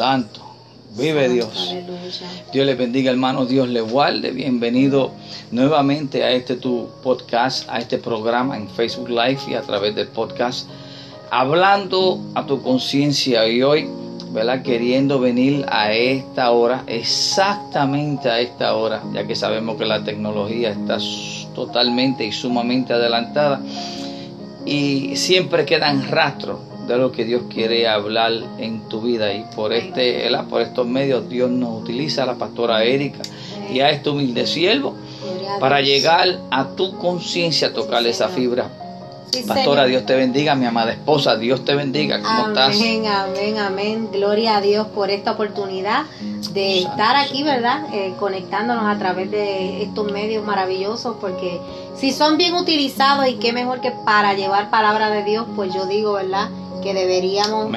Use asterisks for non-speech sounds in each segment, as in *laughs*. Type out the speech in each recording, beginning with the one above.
santo. Vive Dios. Dios le bendiga, hermano. Dios le guarde. Bienvenido nuevamente a este tu podcast, a este programa en Facebook Live y a través del podcast. Hablando a tu conciencia y hoy, ¿verdad? Queriendo venir a esta hora, exactamente a esta hora, ya que sabemos que la tecnología está totalmente y sumamente adelantada y siempre quedan rastros de lo que Dios quiere hablar en tu vida. Y por este por estos medios Dios nos utiliza a la pastora Erika y a este humilde siervo para llegar a tu conciencia tocar esa fibra Pastora, Dios te bendiga, mi amada esposa, Dios te bendiga. ¿Cómo estás? Amén, amén, amén. Gloria a Dios por esta oportunidad de estar aquí, ¿verdad? Eh, conectándonos a través de estos medios maravillosos, porque si son bien utilizados y qué mejor que para llevar palabra de Dios, pues yo digo, ¿verdad? Que deberíamos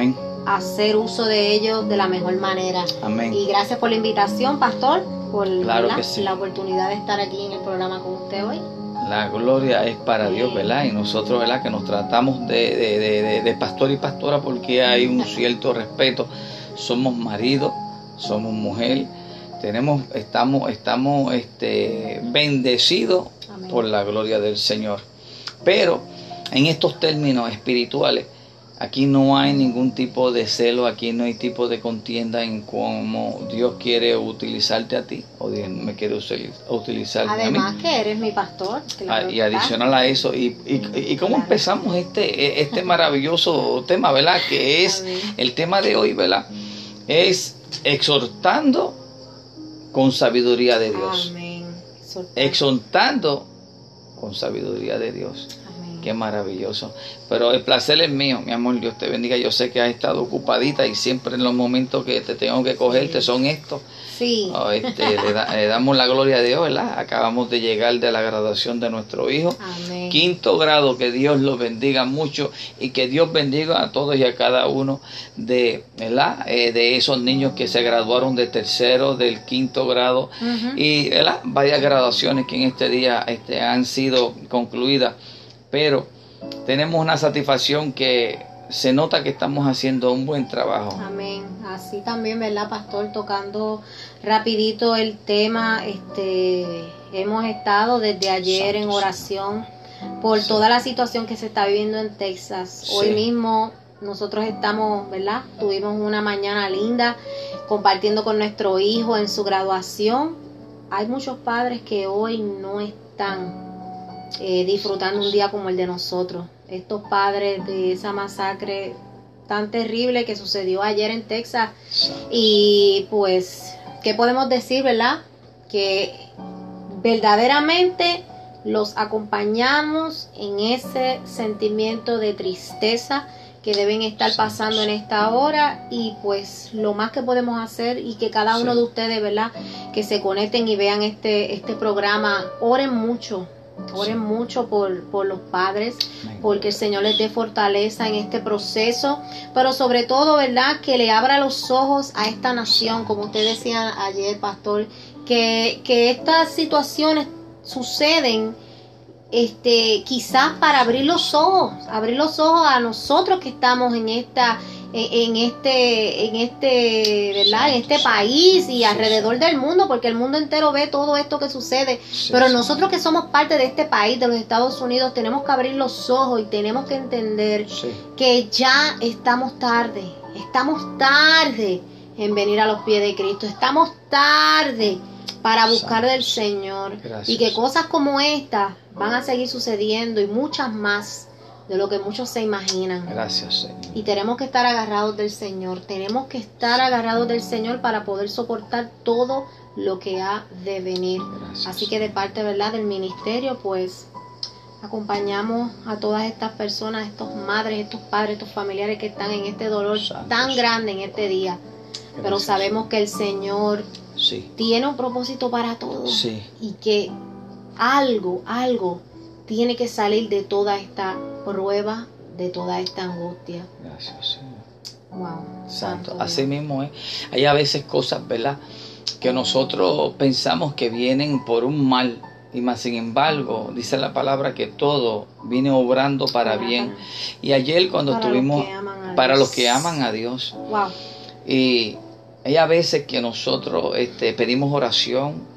hacer uso de ellos de la mejor manera. Amén. Y gracias por la invitación, pastor, por la oportunidad de estar aquí en el programa con usted hoy. La gloria es para Dios, ¿verdad? Y nosotros, ¿verdad? Que nos tratamos de, pastor y pastora porque hay un cierto respeto. Somos marido, somos mujer, tenemos, estamos, estamos este, bendecidos por la gloria del Señor. Pero en estos términos espirituales, Aquí no hay ningún tipo de celo, aquí no hay tipo de contienda en cómo Dios quiere utilizarte a ti o Dios me quiere utilizar a mí. Además que eres mi pastor. Ah, y adicional a eso, y, y, cómo empezamos este, e, este maravilloso tema, ¿verdad? Que es el tema de hoy, ¿verdad? Es exhortando con sabiduría de Dios. Amén. Exhortando con sabiduría de Dios. Qué maravilloso. Pero el placer es mío, mi amor. Dios te bendiga. Yo sé que has estado ocupadita y siempre en los momentos que te tengo que cogerte son estos. Sí. Oh, este, le, damos la gloria a Dios, ¿verdad? Acabamos de llegar de la graduación de nuestro hijo. Amén. Quinto grado, que Dios los bendiga mucho y que Dios bendiga a todos y a cada uno de, ¿verdad? Eh, de esos niños que se graduaron de tercero, del quinto grado y, ¿verdad? Varias graduaciones que en este día este, han sido concluidas pero tenemos una satisfacción que se nota que estamos haciendo un buen trabajo. Amén. Así también, ¿verdad, pastor? Tocando rapidito el tema, este, hemos estado desde ayer en oración por toda la situación que se está viviendo en Texas. Hoy mismo nosotros estamos, ¿verdad? Tuvimos una mañana linda compartiendo con nuestro hijo en su graduación. Hay muchos padres que hoy no están eh, disfrutando un día como el de nosotros. Estos padres de esa masacre tan terrible que sucedió ayer en Texas. Y pues, ¿qué podemos decir, verdad? Que verdaderamente los acompañamos en ese sentimiento de tristeza que deben estar pasando en esta hora y pues lo más que podemos hacer y que cada uno de ustedes, ¿verdad? Que se conecten y vean este, este programa, oren mucho, Oren mucho por, por los padres, porque el Señor les dé fortaleza en este proceso, pero sobre todo, ¿verdad? Que le abra los ojos a esta nación, como usted decía ayer, pastor, que, que estas situaciones suceden este, quizás para abrir los ojos, abrir los ojos a nosotros que estamos en esta en este, en este, ¿verdad? En este país y alrededor del mundo, porque el mundo entero ve todo esto que sucede. Pero nosotros que somos parte de este país, de los Estados Unidos, tenemos que abrir los ojos y tenemos que entender que ya estamos tarde, estamos tarde en venir a los pies de Cristo, estamos tarde para buscar del Señor y que cosas como esta van a seguir sucediendo y muchas más de lo que muchos se imaginan. Gracias, Señor. Y tenemos que estar agarrados del Señor. Tenemos que estar agarrados del Señor para poder soportar todo lo que ha de venir. Así que de parte, ¿verdad?, del ministerio, pues acompañamos a todas estas personas, estos madres, estos padres, estos familiares que están en este dolor tan grande en este día. Pero sabemos que el Señor tiene un propósito para todos y que algo, algo tiene que salir de toda esta prueba, de toda esta angustia. Gracias, Señor. Wow. Santo. Así mismo es. Hay a veces cosas, ¿verdad? Que nosotros pensamos que vienen por un mal. Y más sin embargo, dice la palabra que todo viene obrando para bien. Y ayer cuando estuvimos para los que aman a Dios. Wow. Y hay a veces que nosotros este, pedimos oración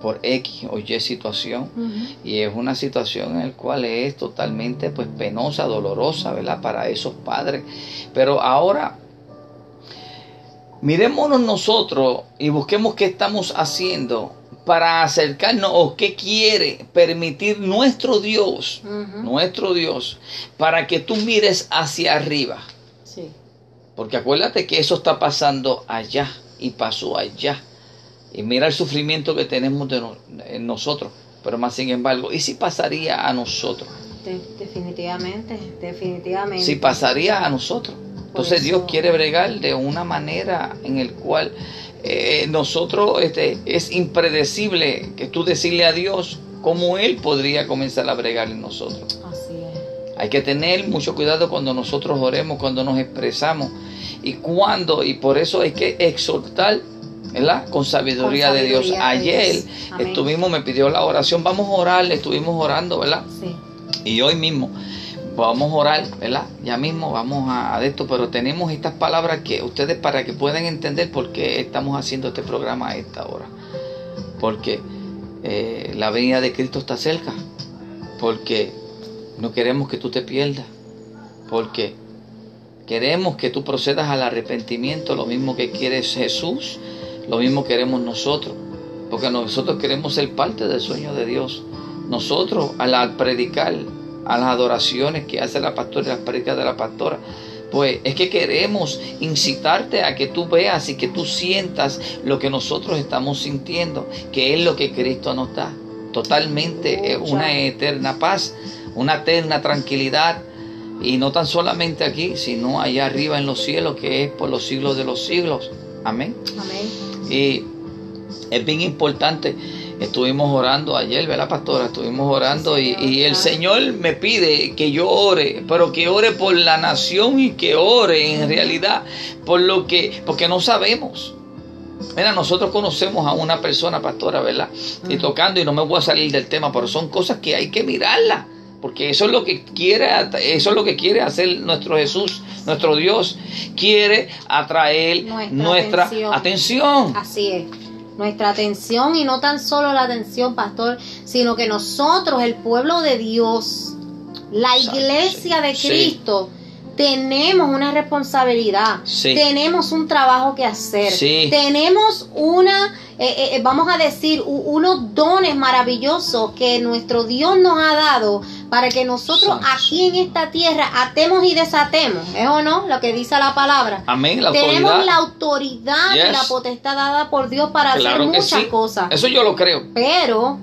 por X o Y situación y es una situación en la cual es totalmente pues penosa, dolorosa, ¿verdad? Para esos padres. Pero ahora mirémonos nosotros y busquemos qué estamos haciendo para acercarnos o qué quiere permitir nuestro Dios, nuestro Dios, para que tú mires hacia arriba. Porque acuérdate que eso está pasando allá y pasó allá. Y mira el sufrimiento que tenemos de en nosotros. Pero más sin embargo, ¿y si pasaría a nosotros? definitivamente, definitivamente. Si pasaría a nosotros. Entonces Dios quiere bregar de una manera en el cual eh, nosotros este, es impredecible que tú decirle a Dios cómo Él podría comenzar a bregar en nosotros. Hay que tener mucho cuidado cuando nosotros oremos, cuando nos expresamos y cuando, y por eso hay que exhortar ¿verdad? Con sabiduría, de Dios. Ayer estuvimos, me pidió la oración, vamos a orar, estuvimos orando, ¿verdad? Sí. Y hoy mismo vamos a orar, ¿verdad? Ya mismo vamos a, esto, pero tenemos estas palabras que ustedes para que puedan entender por qué estamos haciendo este programa a esta hora. Porque eh, la venida de Cristo está cerca. Porque no queremos que tú te pierdas. Porque queremos que tú procedas al arrepentimiento, lo mismo que quiere Jesús lo mismo queremos nosotros, porque nosotros queremos ser parte del sueño de Dios. Nosotros, al predicar, a las adoraciones que hace la pastora y las predicas de la pastora, pues es que queremos incitarte a que tú veas y que tú sientas lo que nosotros estamos sintiendo, que es lo que Cristo nos da. Totalmente eh, una eterna paz, una eterna tranquilidad. Y no tan solamente aquí, sino allá arriba en los cielos, que es por los siglos de los siglos. Amén. Amén. Y es bien importante. Estuvimos orando ayer, ¿verdad, pastora? Estuvimos orando y, el Señor me pide que yo ore, pero que ore por la nación y que ore en realidad por lo que, porque no sabemos. Mira, nosotros conocemos a una persona, pastora, ¿verdad? Y tocando, y no me voy a salir del tema, pero son cosas que hay que mirarlas. Porque eso es lo que quiere, eso es lo que quiere hacer nuestro Jesús, nuestro Dios. Quiere atraer nuestra, atención. Así es. Nuestra atención y no tan solo la atención, pastor, sino que nosotros, el pueblo de Dios, la iglesia de Cristo, tenemos una responsabilidad, tenemos un trabajo que hacer, tenemos una, eh, eh, eh, vamos a decir, unos dones maravillosos que nuestro Dios nos ha dado para que nosotros aquí en esta tierra atemos y desatemos, ¿es o no? Lo que dice la palabra. Amén, la Tenemos la autoridad y la potestad dada por Dios para hacer muchas cosas. Eso yo lo creo. Pero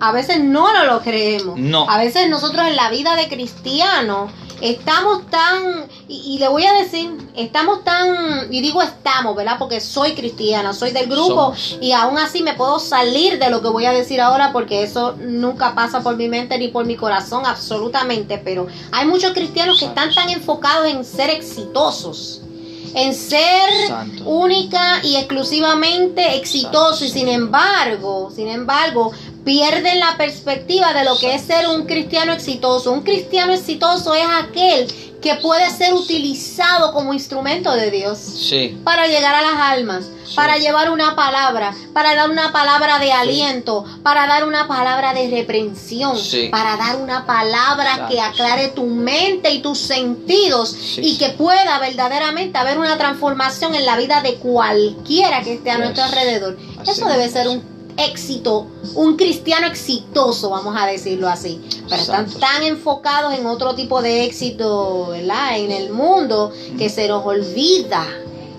a veces no lo, lo creemos. No. A veces nosotros en la vida de cristiano estamos tan, y, le voy a decir, estamos tan, y digo estamos, ¿verdad? Porque soy cristiana, soy del grupo y aún así me puedo salir de lo que voy a decir ahora porque eso nunca pasa por mi mente ni por mi corazón, absolutamente, pero hay muchos cristianos que están tan enfocados en ser exitosos en ser única y exclusivamente exitosos y sin embargo, sin embargo, pierden la perspectiva de lo que es ser un cristiano exitoso. Un cristiano exitoso es aquel que puede ser utilizado como instrumento de Dios sí. para llegar a las almas, para llevar una palabra, para dar una palabra de aliento, para dar una palabra de reprensión, para dar una palabra que aclare tu mente y tus sentidos y que pueda verdaderamente haber una transformación en la vida de cualquiera que esté a nuestro alrededor. Eso debe ser un éxito, un cristiano exitoso, vamos a decirlo así. Pero están tan enfocados en otro tipo de éxito, ¿verdad? En el mundo que se nos olvida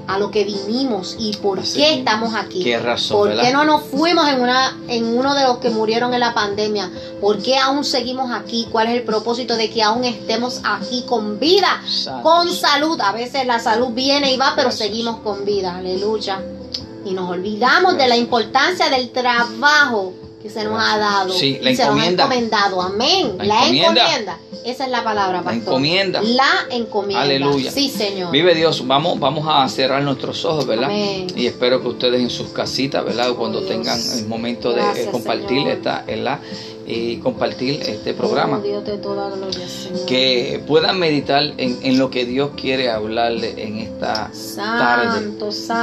a lo que vinimos y por qué estamos aquí. ¿Qué razón? ¿Por qué no nos fuimos en una en uno de los que murieron en la pandemia? ¿Por qué aún seguimos aquí? ¿Cuál es el propósito de que aún estemos aquí con vida, con salud? A veces la salud viene y va, pero seguimos con vida. Aleluya y nos olvidamos de la importancia del trabajo que se nos ha dado sí, la y se nos ha encomendado. Amén. La, encomienda. Esa es la palabra, pastor. La encomienda. La encomienda. Aleluya. Sí, Señor. Vive Dios. Vamos, vamos a cerrar nuestros ojos, ¿verdad? Y espero que ustedes en sus casitas, ¿verdad? Cuando tengan el momento de compartir esta, y compartir este programa. Que puedan meditar en, en lo que Dios quiere hablarle en esta tarde.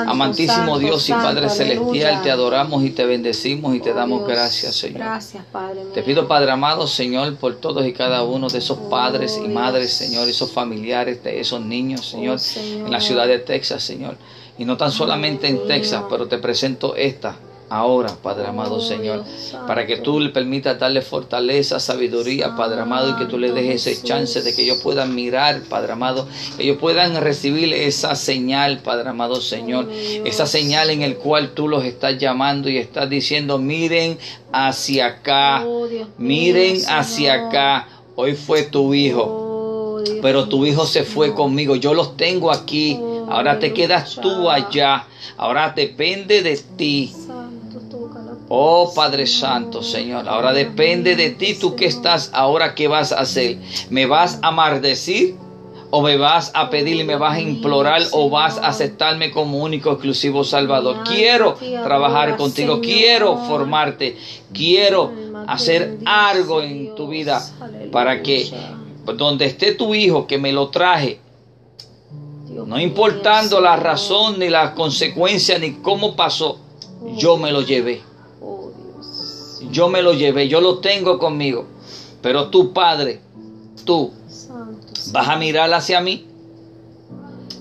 Amantísimo Dios y Padre Celestial, te adoramos y te bendecimos y te Oh, damos gracias, Señor. Gracias, Padre mío. Te pido, Padre amado, Señor, por todos y cada uno de esos Oh, padres y madres, Señor, esos familiares de esos niños, Señor, Oh, Señor. en la ciudad de Texas, Señor. Y no tan solamente en. Texas, pero te presento esta ahora, Padre amado, Oh, Señor, para que tú le permitas darle fortaleza, sabiduría, Padre amado, y que tú le dejes ese chance de que ellos puedan mirar, Padre amado, que ellos puedan recibir esa señal, Padre amado, Señor, Oh, Dios. esa señal en el cual tú los estás llamando y estás diciendo, miren hacia acá, Oh, miren hacia Señor. acá, hoy fue tu hijo. Pero tu hijo se fue Señor. conmigo, yo los tengo aquí, ahora te quedas tú allá, ahora depende de ti. Oh Padre Santo, Señor, ahora depende de ti, tú que estás, ahora qué vas a hacer. ¿Me vas a maldecir? ¿O me vas a pedir y me vas a implorar o vas a aceptarme como único exclusivo Salvador? Quiero trabajar contigo, quiero formarte, quiero hacer algo en tu vida para que donde esté tu hijo que me lo traje, no importando la razón ni las consecuencias ni cómo pasó, yo me lo llevé. Oh. Yo me lo llevé, yo lo tengo conmigo. Pero tú, Padre, tú vas a mirar hacia mí,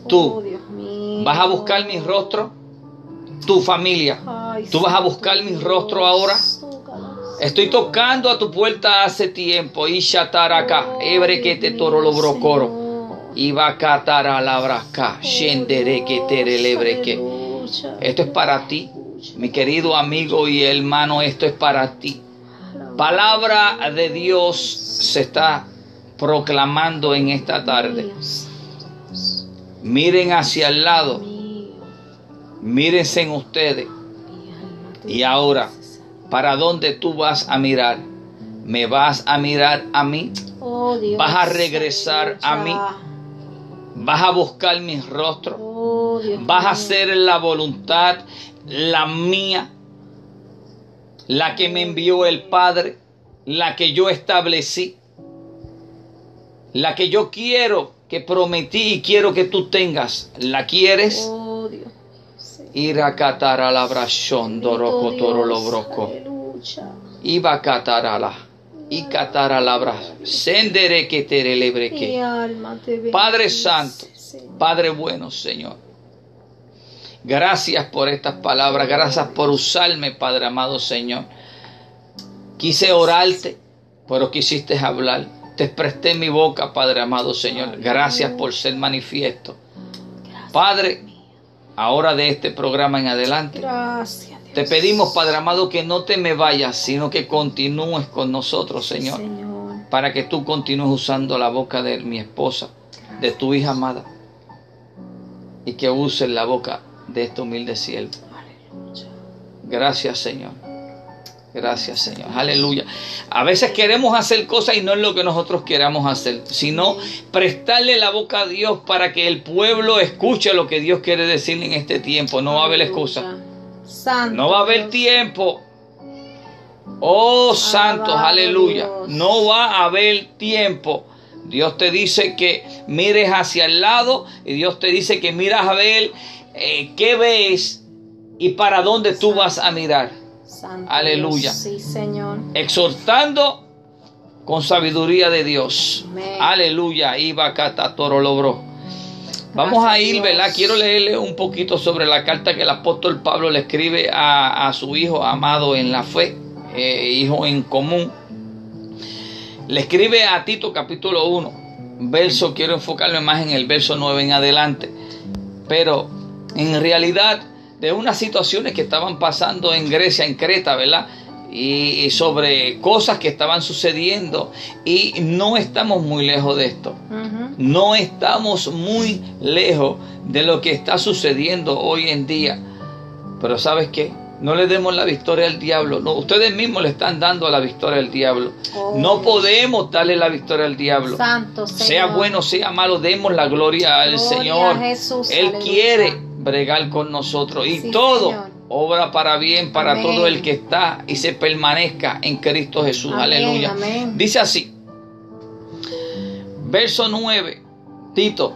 Oh, tú mío. vas a buscar mi rostro, tu familia. Tú vas a buscar mi rostro ahora. Estoy tocando a tu puerta hace tiempo. Y shataraka, ebre que te toro lo brocoro. Y va a catar a la braca, shendere que te. Esto es para ti, mi querido amigo y hermano, esto es para ti. Palabra de Dios se está proclamando en esta tarde. Miren hacia el lado, mírense en ustedes. Y ahora. ¿para dónde tú vas a mirar? ¿Me vas a mirar a mí? Oh, vas a regresar a mí. ¿Vas a buscar mi rostro? Oh, ¿Vas a hacer la voluntad, la mía, la que me envió el Padre, la que yo establecí, la que yo quiero, que prometí y quiero que tú tengas? ¿La quieres? Oh, Dios. Sí. Irakatara la brashon doroko Bendito toro lo. Aleluya. Iba katarala. Y katara la bra. Sendere que te te bendice, Padre Santo. Padre bueno, Señor. Gracias por estas palabras, gracias por usarme, Padre amado Señor. Quise orarte, pero quisiste hablar. Te presté mi boca, Padre amado Señor. Gracias por ser manifiesto. Padre, ahora de este programa en adelante, Gracias, te pedimos, Padre amado, que no te me vayas, sino que continúes con nosotros, Señor. Señor. Para que tú continúes usando la boca de mi esposa, de tu hija amada. Y que uses la boca de este humilde siervo. Gracias, Señor. Gracias, Señor. Aleluya. A veces queremos hacer cosas y no es lo que nosotros queramos hacer, sino prestarle la boca a Dios para que el pueblo escuche lo que Dios quiere decir en este tiempo. No va a haber excusa. No va a haber tiempo. Oh santos, aleluya. No va a haber tiempo. Dios te dice que mires hacia el lado y Dios te dice que miras a ver eh, qué ves y para dónde tú vas a mirar. Santo Aleluya. Dios. Sí, Señor. Exhortando con sabiduría de Dios. Amén. Aleluya. Iba cata toro logro. Vamos a ir. ¿verdad? Quiero leerle un poquito sobre la carta que el apóstol Pablo le escribe a, a su hijo amado en la fe, eh, hijo en común. Le escribe a Tito capítulo 1, verso, quiero enfocarme más en el verso 9 en adelante. Pero en realidad de unas situaciones que estaban pasando en Grecia, en Creta, ¿verdad? Y, y sobre cosas que estaban sucediendo y no estamos muy lejos de esto. No estamos muy lejos de lo que está sucediendo hoy en día. Pero ¿sabes qué? No le demos la victoria al diablo. No, ustedes mismos le están dando la victoria al diablo. Oh, No podemos darle la victoria al diablo. Santo Señor. Sea bueno, sea malo, demos la gloria al Gloria Señor. a Jesús, Él aleluya. quiere bregar con nosotros. Y Sí, todo Señor. obra para bien para todo el que está y se permanezca en Cristo Jesús. Aleluya. Dice así, verso 9, Tito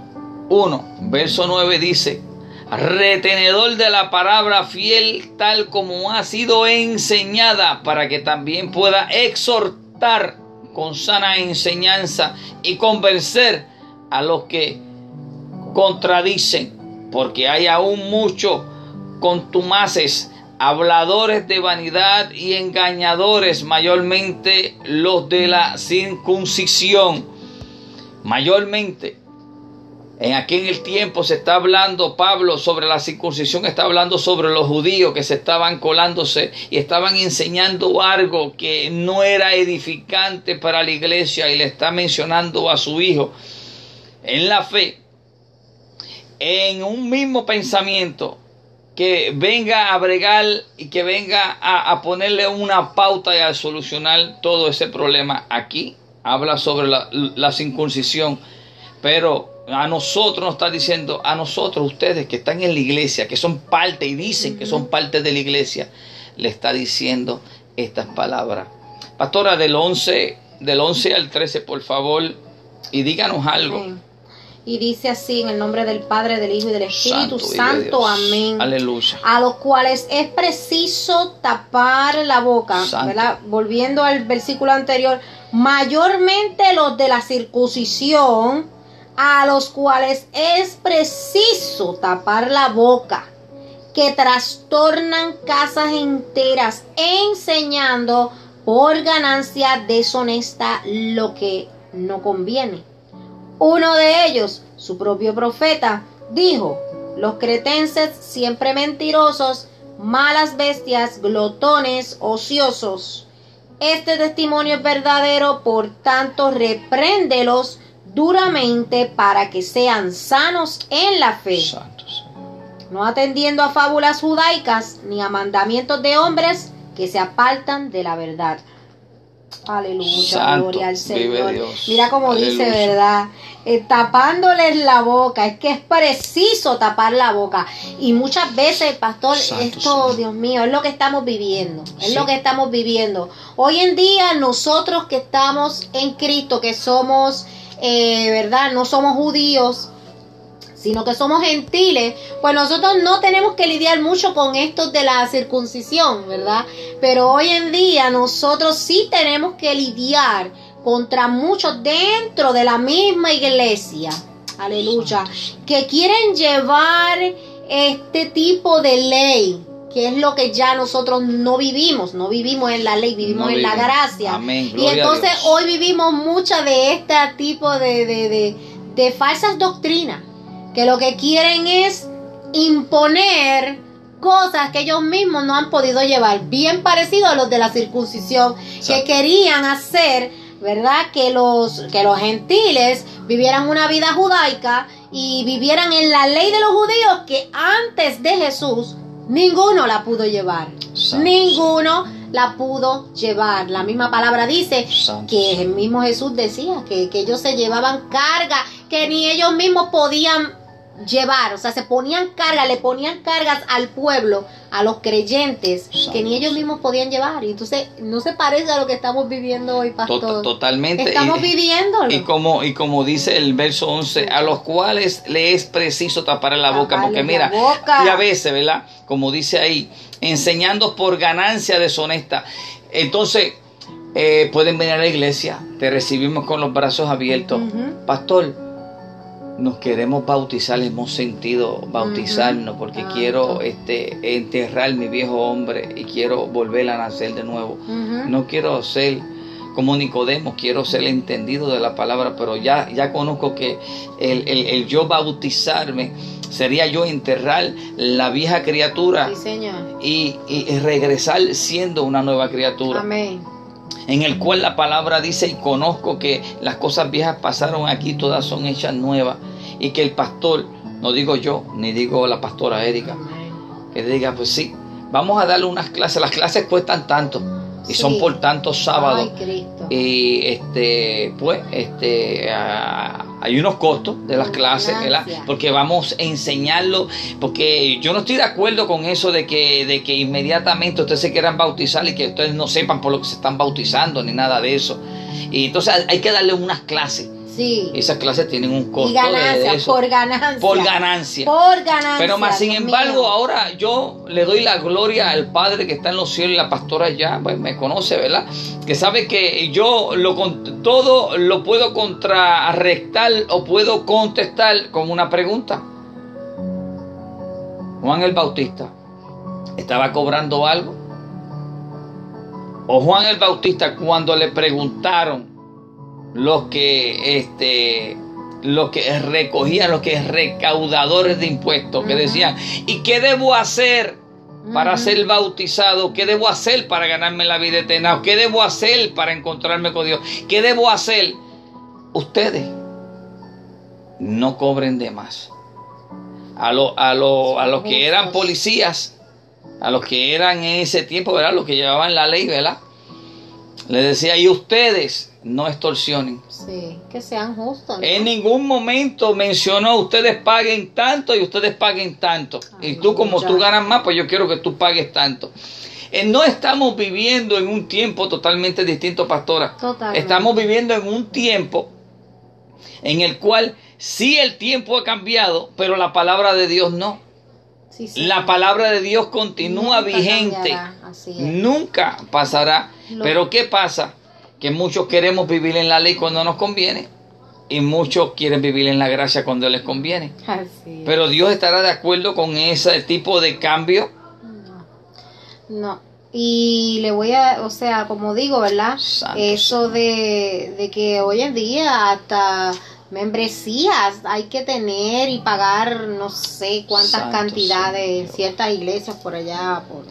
1, verso 9 dice, retenedor de la palabra fiel tal como ha sido enseñada para que también pueda exhortar con sana enseñanza y convencer a los que contradicen, porque hay aún muchos contumaces, habladores de vanidad y engañadores, mayormente los de la circuncisión, mayormente. En aquel el tiempo se está hablando, Pablo, sobre la circuncisión, está hablando sobre los judíos que se estaban colándose y estaban enseñando algo que no era edificante para la iglesia y le está mencionando a su hijo en la fe, en un mismo pensamiento, que venga a bregar y que venga a, ponerle una pauta y a solucionar todo ese problema. Aquí habla sobre la, la circuncisión, pero a nosotros nos está diciendo, a nosotros, ustedes que están en la iglesia, que son parte y dicen que son parte de la iglesia, le está diciendo estas palabras. Pastora, del 11, del 11 al 13, por favor, y díganos algo. Y dice así en el nombre del Padre, del Hijo y del Espíritu Santo. Amén. Aleluya. A los cuales es preciso tapar la boca. ¿verdad? Volviendo al versículo anterior. Mayormente los de la circuncisión, a los cuales es preciso tapar la boca. Que trastornan casas enteras, enseñando por ganancia deshonesta lo que no conviene uno de ellos, su propio profeta, dijo, los cretenses siempre mentirosos, malas bestias, glotones, ociosos. Este testimonio es verdadero, por tanto, repréndelos duramente para que sean sanos en la fe. No atendiendo a fábulas judaicas ni a mandamientos de hombres que se apartan de la verdad. Aleluya, gloria al Señor. Mira como dice, ¿verdad? Eh, tapándoles la boca. Es que es preciso tapar la boca. Y muchas veces, pastor, esto, Dios mío, es lo que estamos viviendo. Es lo que estamos viviendo. Hoy en día, nosotros que estamos en Cristo, que somos, eh, ¿verdad? No somos judíos sino que somos gentiles, pues nosotros no tenemos que lidiar mucho con esto de la circuncisión, ¿verdad? Pero hoy en día nosotros sí tenemos que lidiar contra muchos dentro de la misma iglesia, aleluya, que quieren llevar este tipo de ley, que es lo que ya nosotros no vivimos, no vivimos en la ley, vivimos en la gracia. y entonces hoy vivimos mucha de este tipo de, de, de falsas doctrinas que lo que quieren es imponer cosas que ellos mismos no han podido llevar, bien parecido a los de la circuncisión, que querían hacer, ¿verdad? Que los, que los gentiles vivieran una vida judaica y vivieran en la ley de los judíos que antes de Jesús ninguno la pudo llevar. Ninguno la pudo llevar. La misma palabra dice que el mismo Jesús decía que, que ellos se llevaban carga, que ni ellos mismos podían llevar, o sea, se ponían cargas, le ponían cargas al pueblo, a los creyentes, que ni ellos mismos podían llevar. Y entonces no se parece a lo que estamos viviendo hoy, pastor. Totalmente. Estamos viviendo Y como, y como dice el verso 11, a los cuales le es preciso tapar la boca, porque mira, y a veces, ¿verdad? Como dice ahí, enseñando por ganancia deshonesta. Entonces, eh, pueden venir a la iglesia, te recibimos con los brazos abiertos. Pastor, nos queremos bautizar, hemos sentido bautizarnos porque quiero este, enterrar mi viejo hombre y quiero volver a nacer de nuevo. No quiero ser como Nicodemo, quiero ser entendido de la palabra, pero ya, ya conozco que el, yo bautizarme sería yo enterrar la vieja criatura Y, y regresar siendo una nueva criatura. Amén en el cual la palabra dice y conozco que las cosas viejas pasaron aquí, todas son hechas nuevas y que el pastor, no digo yo, ni digo la pastora Erika, que diga, pues sí, vamos a darle unas clases, las clases cuestan tanto y son por tantos sábados y este pues este Hay unos costos de las clases, ¿verdad? Porque vamos a enseñarlo, porque yo no estoy de acuerdo con eso de que, de que inmediatamente ustedes se quieran bautizar y que ustedes no sepan por lo que se están bautizando ni nada de eso. Y entonces hay que darle unas clases. Sí. Esas clases tienen un costo Y de ganancia, eso. por ganancia. Por ganancia. Por ganancia. Pero más sin embargo, mío. ahora yo le doy la gloria al Padre que está en los cielos y la pastora ya pues, me conoce, ¿verdad? Que sabe que yo lo todo lo puedo contrarrestar o puedo contestar con una pregunta. Juan el Bautista estaba cobrando algo. O Juan el Bautista cuando le preguntaron los que este los que recogían, los que recaudadores de impuestos, que decían, ¿y qué debo hacer para ser bautizado? ¿Qué debo hacer para ganarme la vida eterna? ¿Qué debo hacer para encontrarme con Dios? ¿Qué debo hacer? Ustedes no cobren de más. A, lo- a, lo- a los que eran policías, a los que eran en ese tiempo, ¿verdad? Los que llevaban la ley, ¿verdad? Les decía, y ustedes no extorsionen. Sí, que sean justos. ¿no? En ningún momento mencionó ustedes paguen tanto y ustedes paguen tanto. Y tú como tú ganas más, pues yo quiero que tú pagues tanto. Eh, no estamos viviendo en un tiempo totalmente distinto, pastora. Totalmente. Estamos viviendo en un tiempo en el cual sí el tiempo ha cambiado, pero la palabra de Dios no. Sí, sí. La palabra de Dios continúa Nunca vigente. Así. Nunca pasará. Lo- Pero ¿qué pasa? Que muchos queremos vivir en la ley cuando nos conviene y muchos quieren vivir en la gracia cuando les conviene. Así. Pero Dios estará de acuerdo con ese tipo de cambio. No. No. Y le voy a, o sea, como digo, ¿verdad? Santo Eso de, de que hoy en día hasta membresías hay que tener y pagar no sé cuántas Santo cantidades en ciertas iglesias por allá, por,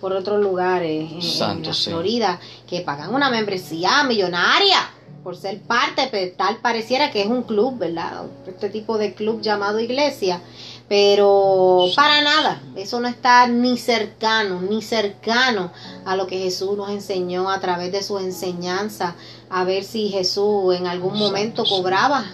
por otros lugares en, la. Florida, que pagan una membresía millonaria por ser parte, pero tal pareciera que es un club, ¿verdad? Este tipo de club llamado iglesia. Pero para nada, eso no está ni cercano, ni cercano a lo que Jesús nos enseñó a través de sus enseñanzas, a ver si Jesús en algún momento cobraba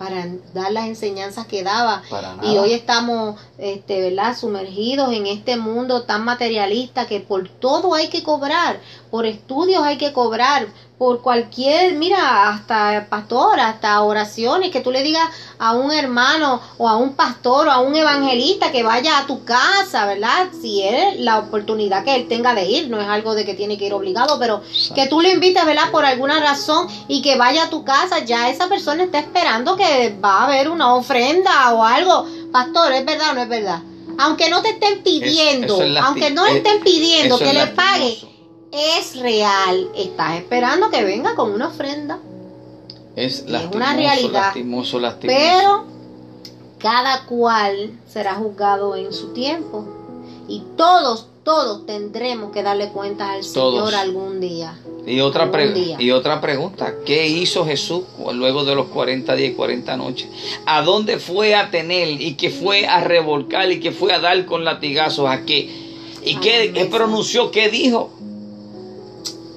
para dar las enseñanzas que daba. Y hoy estamos, este, ¿verdad? Sumergidos en este mundo tan materialista que por todo hay que cobrar, por estudios hay que cobrar, por cualquier, mira, hasta pastor, hasta oraciones que tú le digas a un hermano o a un pastor o a un evangelista que vaya a tu casa, ¿verdad? Si es la oportunidad que él tenga de ir, no es algo de que tiene que ir obligado, pero que tú le invites, ¿verdad? Por alguna razón y que vaya a tu casa, ya esa persona está esperando que va a haber una ofrenda o algo. Pastor, ¿es verdad o no es verdad? Aunque no te estén pidiendo, es aunque no eh, estén pidiendo que es le pague, lastimoso. Es real. Estás esperando que venga con una ofrenda. Es una realidad. lastimoso, lastimoso. Pero cada cual será juzgado en su tiempo. Y todos, todos tendremos que darle cuentas al Todos. Señor algún día. Y otra, día. y otra pregunta, ¿qué hizo Jesús luego de los 40 días y 40 noches? ¿A dónde fue a tener y que fue a revolcar y que fue a dar con latigazos a qué? ¿Y qué, qué pronunció? ¿Qué dijo?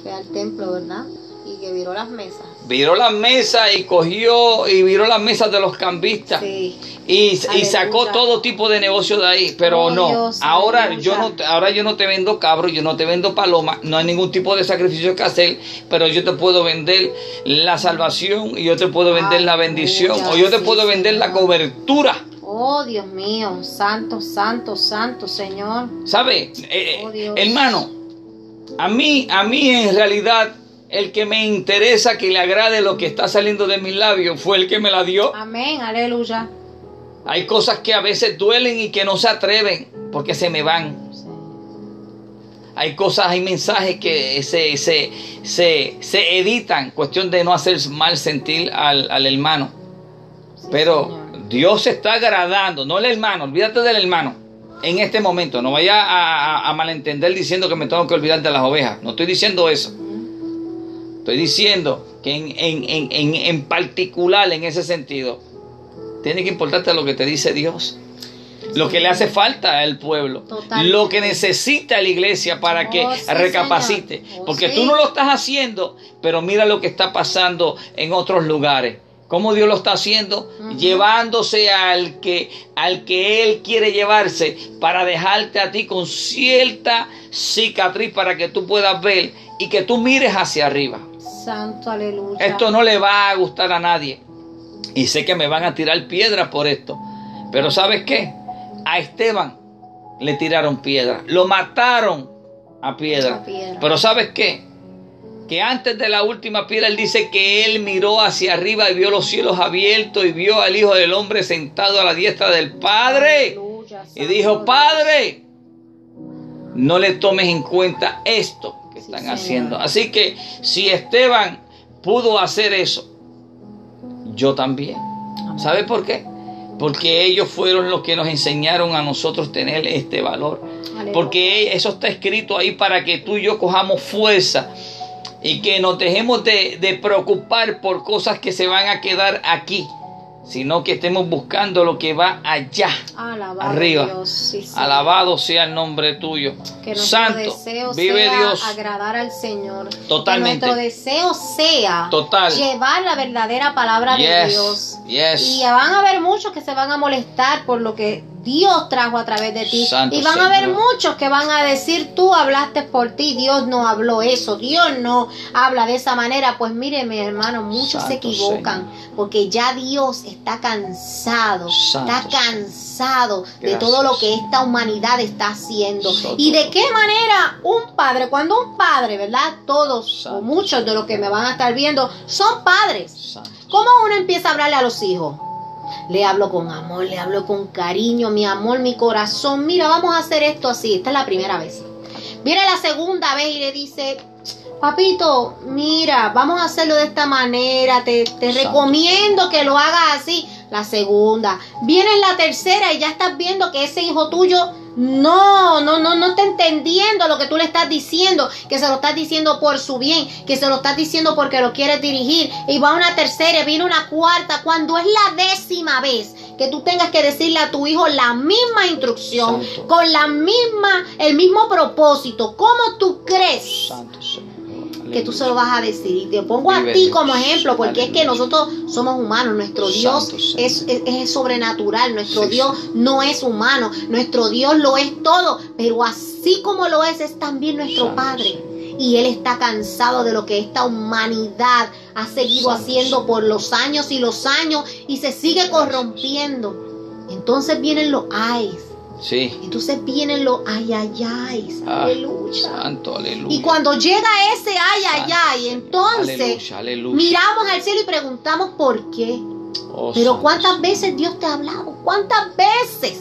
Fue al templo, ¿verdad? Y que viró las mesas. Viró las mesas y cogió y viró las mesas de los cambistas. Sí. Y, y sacó todo tipo de negocio de ahí, pero Oh, no. Dios, ahora aleluya. yo no, te- ahora yo no te vendo cabro, yo no te vendo paloma, no hay ningún tipo de sacrificio que hacer, pero yo te puedo vender la salvación y yo te puedo vender la bendición o yo te sí, puedo vender la cobertura. Oh, Dios mío, santo, santo, santo, Señor. ¿Sabe? Eh, Oh, Dios. hermano, a mí, a mí en realidad el que me interesa que le agrade lo que está saliendo de mis labios fue el que me la dio. Amén, aleluya. Hay cosas que a veces duelen y que no se atreven porque se me van. Hay cosas, hay mensajes que se, se, se, se editan, cuestión de no hacer mal sentir al, al hermano. Sí, Pero Señor. Dios se está agradando, no el hermano, olvídate del hermano. En este momento, no vaya a, a- a malentender diciendo que me tengo que olvidar de las ovejas. No estoy diciendo eso. Estoy diciendo que en, en, en, en, en particular, en ese sentido, tiene que importarte lo que te dice Dios. Lo que le hace falta al pueblo. Totalmente. Lo que necesita la iglesia para que Oh, sí, recapacite. Oh, Porque sí. tú no lo estás haciendo, pero mira lo que está pasando en otros lugares. ¿Cómo Dios lo está haciendo? Llevándose al que, al que Él quiere llevarse para dejarte a ti con cierta cicatriz para que tú puedas ver y que tú mires hacia arriba. Santo, aleluya. Esto no le va a gustar a nadie. Y sé que me van a tirar piedras por esto. Pero ¿sabes qué? A Esteban le tiraron piedra. Lo mataron a piedra. A piedra. Pero ¿sabes qué? Que antes de la última piedra él dice que él miró hacia arriba y vio los cielos abiertos y vio al Hijo del Hombre sentado a la diestra del Padre. Y dijo, Padre, no le tomes en cuenta esto que están haciendo. Así que si Esteban pudo hacer eso, yo también. ¿Sabe por qué? Porque ellos fueron los que nos enseñaron a nosotros tener este valor. Porque eso está escrito ahí para que tú y yo cojamos fuerza y que nos dejemos de, de preocupar por cosas que se van a quedar aquí, sino que estemos buscando lo que va allá. Alabado arriba. Dios, sí, sí. Alabado sea el nombre tuyo. Que nuestro Santo, deseo vive sea Dios. agradar al Señor. Totalmente. Que nuestro deseo sea Total. llevar la verdadera palabra de Yes, Dios. yes. Y van a haber muchos que se van a molestar por lo que Dios trajo a través de ti. Santo y van a haber muchos que van a decir, tú hablaste por ti, Dios no habló eso, Dios no habla de esa manera. Pues mire, mi hermano, muchos se equivocan porque ya Dios está cansado, Santo está Señor. cansado de Gracias. todo lo que esta humanidad está haciendo. Y de qué manera un padre, cuando un padre, ¿verdad? Todos o muchos de los que me van a estar viendo son padres. ¿Cómo uno empieza a hablarle a los hijos? Le hablo con amor, le hablo con cariño, mi amor, mi corazón. Mira, vamos a hacer esto así. Esta es la primera vez. Viene la segunda vez y le dice, papito, mira, vamos a hacerlo de esta manera. Te, te recomiendo que lo hagas así. La segunda. Viene la tercera y ya estás viendo que ese hijo tuyo no, no, no, no está entendiendo lo que tú le estás diciendo, que se lo estás diciendo por su bien, que se lo estás diciendo porque lo quieres dirigir. Y va una tercera, viene una cuarta, cuando es la décima vez que tú tengas que decirle a tu hijo la misma instrucción, Santo. con la misma, el mismo propósito. ¿Cómo tú crees? Santo Señor. Que tú se lo vas a decir. Y te pongo a ti como ejemplo, porque es que nosotros somos humanos, nuestro Dios Santo. es, es- es sobrenatural, nuestro Sí, Dios sí. no es humano, nuestro Dios lo es todo, pero así como lo es, es también nuestro Santo Padre. Y Él está cansado de lo que esta humanidad ha seguido haciendo por los años y los años y se sigue corrompiendo. Entonces vienen los ayes, Sí. entonces vienen los ayayayes, Ah, aleluya. Santo, aleluya. Y cuando llega ese ay, ay, ay, entonces Aleluya, aleluya. miramos al cielo y preguntamos por qué. Oh, Pero Santo ¿cuántas veces Dios te ha hablado? ¿Cuántas veces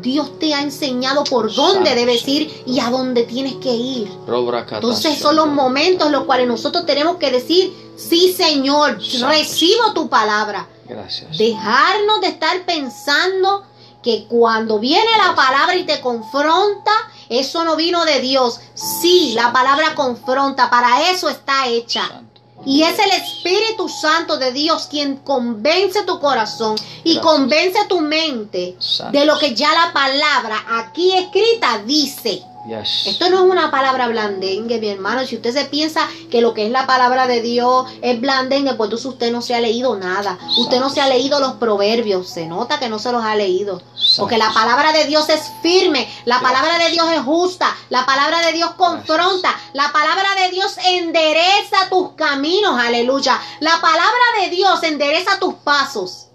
Dios te ha enseñado por dónde debes ir y a dónde tienes que ir? Entonces son los momentos en los cuales nosotros tenemos que decir, sí Señor, recibo tu palabra. Gracias. Dejarnos de estar pensando que cuando viene la palabra y te confronta, eso no vino de Dios. Sí, la palabra confronta, para eso está hecha. Y es el Espíritu Santo de Dios quien convence tu corazón y Gracias. convence tu mente de lo que ya la palabra aquí escrita dice. Yes. Esto no es una palabra blandengue, mi hermano. Si usted se piensa que lo que es la palabra de Dios es blandengue, pues entonces usted no se ha leído nada. Usted no se ha leído los proverbios. Se nota que no se los ha leído. Porque la palabra de Dios es firme. La palabra de Dios es justa. La palabra de Dios confronta. La palabra de Dios endereza tus caminos. Aleluya. La palabra de Dios endereza tus pasos.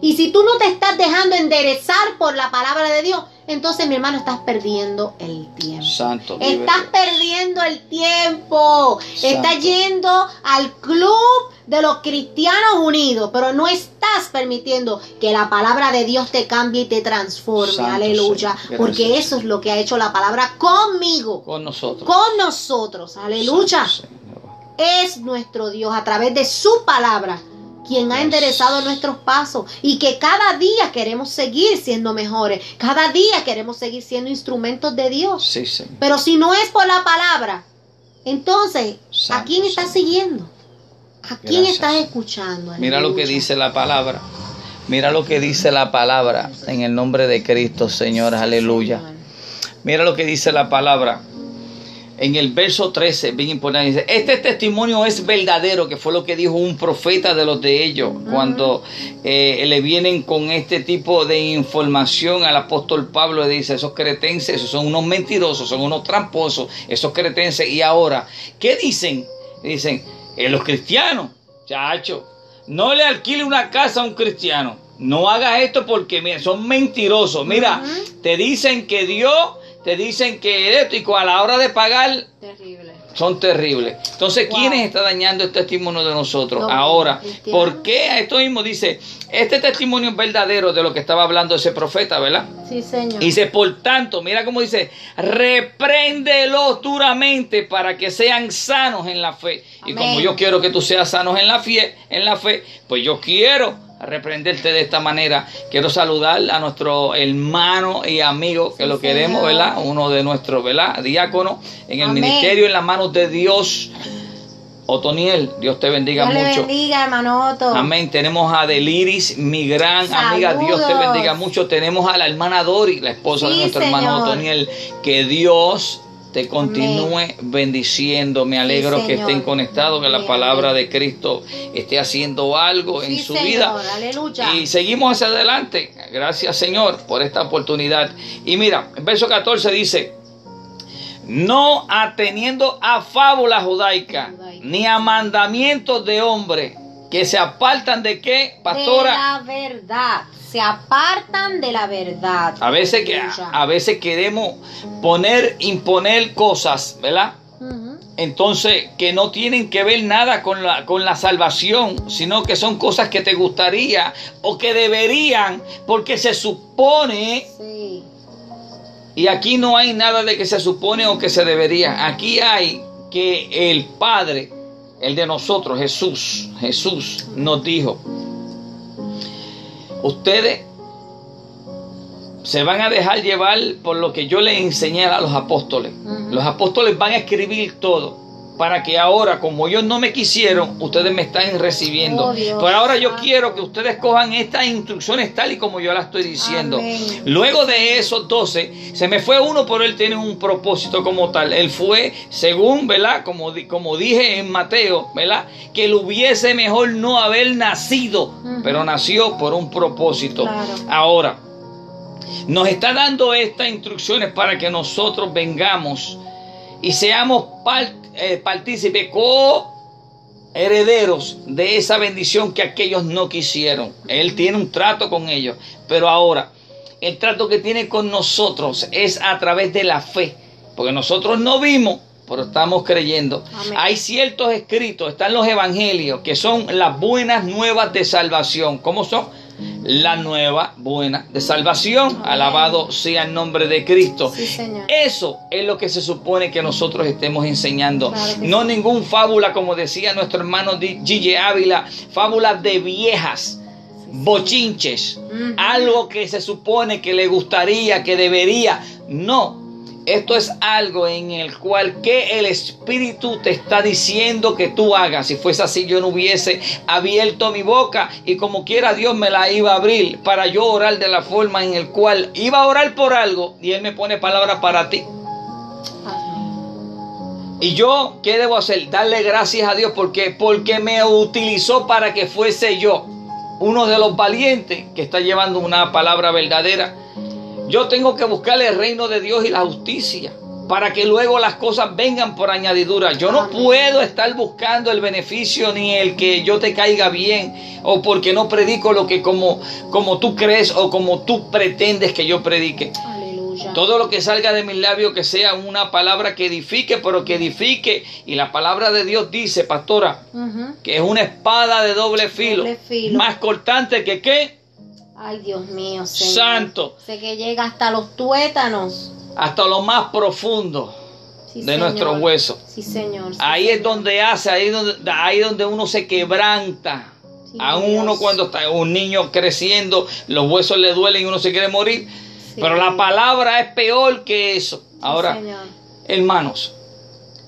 Y si tú no te estás dejando enderezar por la palabra de Dios, entonces mi hermano estás perdiendo el tiempo. Santo. Estás perdiendo el tiempo. Santo. Estás yendo al club de los cristianos unidos, pero no estás permitiendo que la palabra de Dios te cambie y te transforme. Santo Aleluya. Señor. Porque eso es lo que ha hecho la palabra conmigo, Con nosotros. con nosotros. Aleluya. Santo. Es nuestro Dios a través de su palabra quien ha enderezado nuestros pasos y que cada día queremos seguir siendo mejores, cada día queremos seguir siendo instrumentos de Dios. Sí, Señor. Pero si no es por la palabra, entonces, ¿a quién estás siguiendo? ¿A quién Gracias. estás escuchando? Mira lo que dice la palabra. Mira lo que dice la palabra en el nombre de Cristo, Señor. Aleluya. Mira lo que dice la palabra. En el verso 13, bien importante, dice, este testimonio es verdadero, que fue lo que dijo un profeta de los de ellos, cuando eh, le vienen con este tipo de información al apóstol Pablo, le dice, esos cretenses, esos son unos mentirosos, son unos tramposos, esos cretenses, y ahora, ¿qué dicen? Dicen, eh, los cristianos, chacho, no le alquile una casa a un cristiano, no hagas esto porque mira, son mentirosos, mira, te dicen que Dios te dicen que esto a la hora de pagar Terrible. son terribles. Entonces, Wow. ¿quiénes está dañando el testimonio de nosotros? Ahora, cristianos. ¿por qué esto mismo dice, este testimonio es verdadero de lo que estaba hablando ese profeta, ¿verdad? Sí, Señor. Y dice, por tanto, mira cómo dice, repréndelos duramente para que sean sanos en la fe. Y como yo quiero que tú seas sanos en la fe, en la fe, pues yo quiero reprenderte de esta manera. Quiero saludar a nuestro hermano y amigo que Sí, lo queremos, Señor. ¿verdad? Uno de nuestros, ¿verdad? Diáconos en el Amén. ministerio en las manos de Dios. Otoniel, Dios te bendiga Dios mucho. bendiga, hermano Otto. Amén. Tenemos a Deliris, mi gran amiga. Dios te bendiga mucho. Tenemos a la hermana Dori, la esposa de nuestro hermano. Otoniel. Que Dios te continúe bendiciendo. Me alegro que Señor. estén conectados, que la palabra de Cristo esté haciendo algo en Sí, su Señor. vida. Aleluya. Y seguimos hacia adelante. Gracias, Señor, por esta oportunidad. Y mira, en verso 14 dice: No ateniendo a judaicas, Judaica. ni a mandamientos de hombre, que se apartan de qué, pastora. De la verdad. Se apartan de la verdad. A veces, que, a veces queremos poner, imponer cosas, ¿verdad? Entonces, que no tienen que ver nada con la, con la salvación, sino que son cosas que te gustaría o que deberían, porque se supone, Sí. y aquí no hay nada de que se supone o que se debería, aquí hay que el Padre, el de nosotros, Jesús, Jesús nos dijo, ustedes se van a dejar llevar por lo que yo les enseñé a los apóstoles. Los apóstoles van a escribir todo para que ahora, como ellos no me quisieron, ustedes me están recibiendo. Oh, Pero ahora yo quiero que ustedes cojan estas instrucciones tal y como yo las estoy diciendo. Amén. Luego de esos 12, se me fue uno, pero él tiene un propósito como tal. Él fue, según, ¿verdad? Como, como dije en Mateo, ¿verdad? Que le hubiese mejor no haber nacido, pero nació por un propósito. Claro. Ahora, nos está dando estas instrucciones para que nosotros vengamos y seamos par- eh, partícipes, herederos de esa bendición que aquellos no quisieron. Él tiene un trato con ellos, pero ahora el trato que tiene con nosotros es a través de la fe, porque nosotros no vimos, pero estamos creyendo. Amén. Hay ciertos escritos, están los evangelios, que son las buenas nuevas de salvación. ¿Cómo son? La nueva buena de salvación. Amén. Alabado sea el nombre de Cristo. Sí, Señor. Eso es lo que se supone que nosotros estemos enseñando. Claro no sí. ningún fábula, como decía nuestro hermano Gigi Ávila, fábulas de viejas, bochinches, algo que se supone que le gustaría, que debería. No. Esto es algo en el cual que el Espíritu te está diciendo que tú hagas. Si fuese así, yo no hubiese abierto mi boca y como quiera Dios me la iba a abrir para yo orar de la forma en el cual iba a orar por algo y Él me pone palabra para ti. Y yo, ¿qué debo hacer? Darle gracias a Dios porque porque me utilizó para que fuese yo uno de los valientes que está llevando una palabra verdadera. Yo tengo que buscar el reino de Dios y la justicia para que luego las cosas vengan por añadidura. Yo no puedo estar buscando el beneficio ni el que yo te caiga bien o porque no predico lo que como como tú crees o como tú pretendes que yo predique. Aleluya. Todo lo que salga de mis labios que sea una palabra que edifique, pero que edifique. Y la palabra de Dios dice, pastora, que es una espada de doble filo, Doble filo. más cortante que qué, Ay, Dios mío, Señor. Santo. Sé que llega hasta los tuétanos. hasta lo más profundo Sí, de Señor. nuestros huesos. Sí, Señor. sí, Ahí es donde hace, ahí es donde, ahí es donde uno se quebranta. Sí, a Dios. uno cuando está un niño creciendo, los huesos le duelen y uno se quiere morir. Sí. Pero la palabra es peor que eso. Ahora, Señor. Hermanos,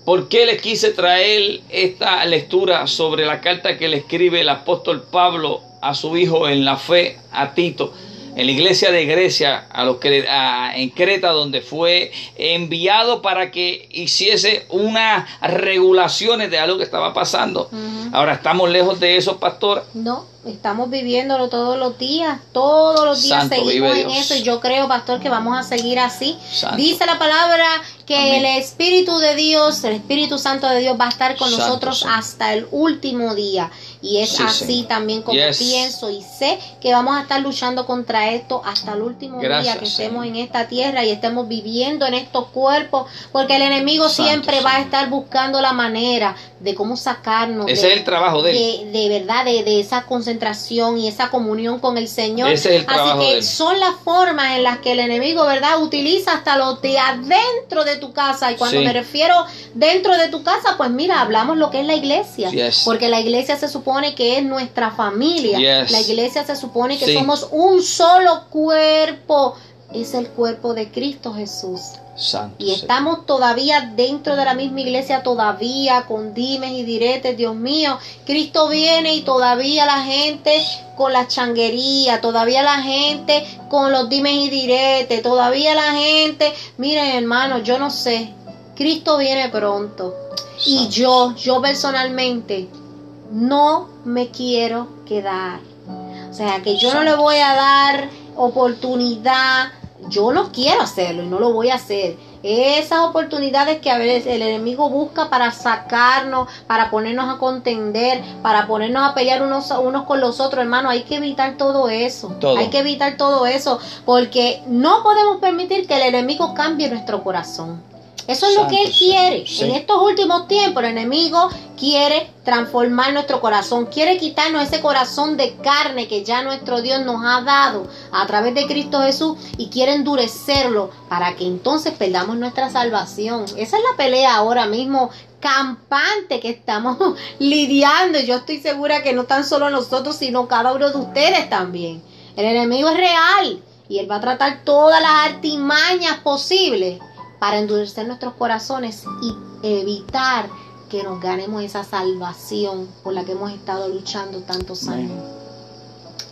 ¿por qué les quise traer esta lectura sobre la carta que le escribe el apóstol Pablo a su hijo en la fe, a Tito? en la iglesia de Grecia, a los que, a- en Creta, donde fue enviado para que hiciese unas regulaciones de algo que estaba pasando. Ahora estamos lejos de eso, pastor. No, estamos viviéndolo todos los días, todos los días Santo, seguimos en eso y yo creo, pastor, que vamos a seguir así. Santo. Dice la palabra que Amén. el Espíritu de Dios, el Espíritu Santo de Dios va a estar con Santo, nosotros hasta el último día. Y es Sí, así Señor. también como Yes. pienso y sé que vamos a estar luchando contra esto hasta el último día que estemos Señor. en esta tierra y estemos viviendo en estos cuerpos, porque el enemigo Santo, siempre va a estar buscando la manera de cómo sacarnos Ese de- es el trabajo de él. de, de verdad, de, de esa concentración y esa comunión con el Señor. Ese es el trabajo Así de que él. son las formas en las que el enemigo, ¿verdad? Utiliza hasta lo de adentro de tu casa. Y cuando Sí. me refiero dentro de tu casa, pues mira, hablamos lo que es la iglesia. Yes. Porque la iglesia se supone que es nuestra familia. Yes. La iglesia se supone que Sí. somos un solo cuerpo. Es el cuerpo de Cristo Jesús. Santo. Y Señor. estamos todavía dentro de la misma iglesia, todavía con dimes y diretes, Dios mío. Cristo viene y todavía la gente con la changuería, todavía la gente con los dimes y diretes, todavía la gente, miren hermano, yo no sé, Cristo viene pronto. Y yo, yo personalmente, no me quiero quedar. O sea, que yo no le voy a dar oportunidad. Yo no quiero hacerlo y no lo voy a hacer. Esas oportunidades que a veces el enemigo busca para sacarnos, para ponernos a contender, para ponernos a pelear unos, unos con los otros, hermano, hay que evitar todo eso. Todo. Hay que evitar todo eso porque no podemos permitir que el enemigo cambie nuestro corazón. Eso es lo que él quiere. Sí. En estos últimos tiempos el enemigo quiere transformar nuestro corazón, quiere quitarnos ese corazón de carne que ya nuestro Dios nos ha dado a través de Cristo Jesús y quiere endurecerlo para que entonces perdamos nuestra salvación. Esa es la pelea ahora mismo campante que estamos *laughs* lidiando. y Yo estoy segura que no tan solo nosotros, sino cada uno de ustedes también. El enemigo es real y él va a tratar todas las artimañas posibles para endurecer nuestros corazones y evitar que nos ganemos esa salvación por la que hemos estado luchando tantos años.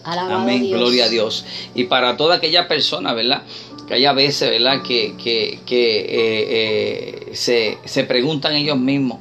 Alabado Amén, Dios. gloria a Dios. Y para toda aquella persona, ¿verdad? Que haya veces, ¿verdad? Que, que, que eh, eh, se, se preguntan ellos mismos.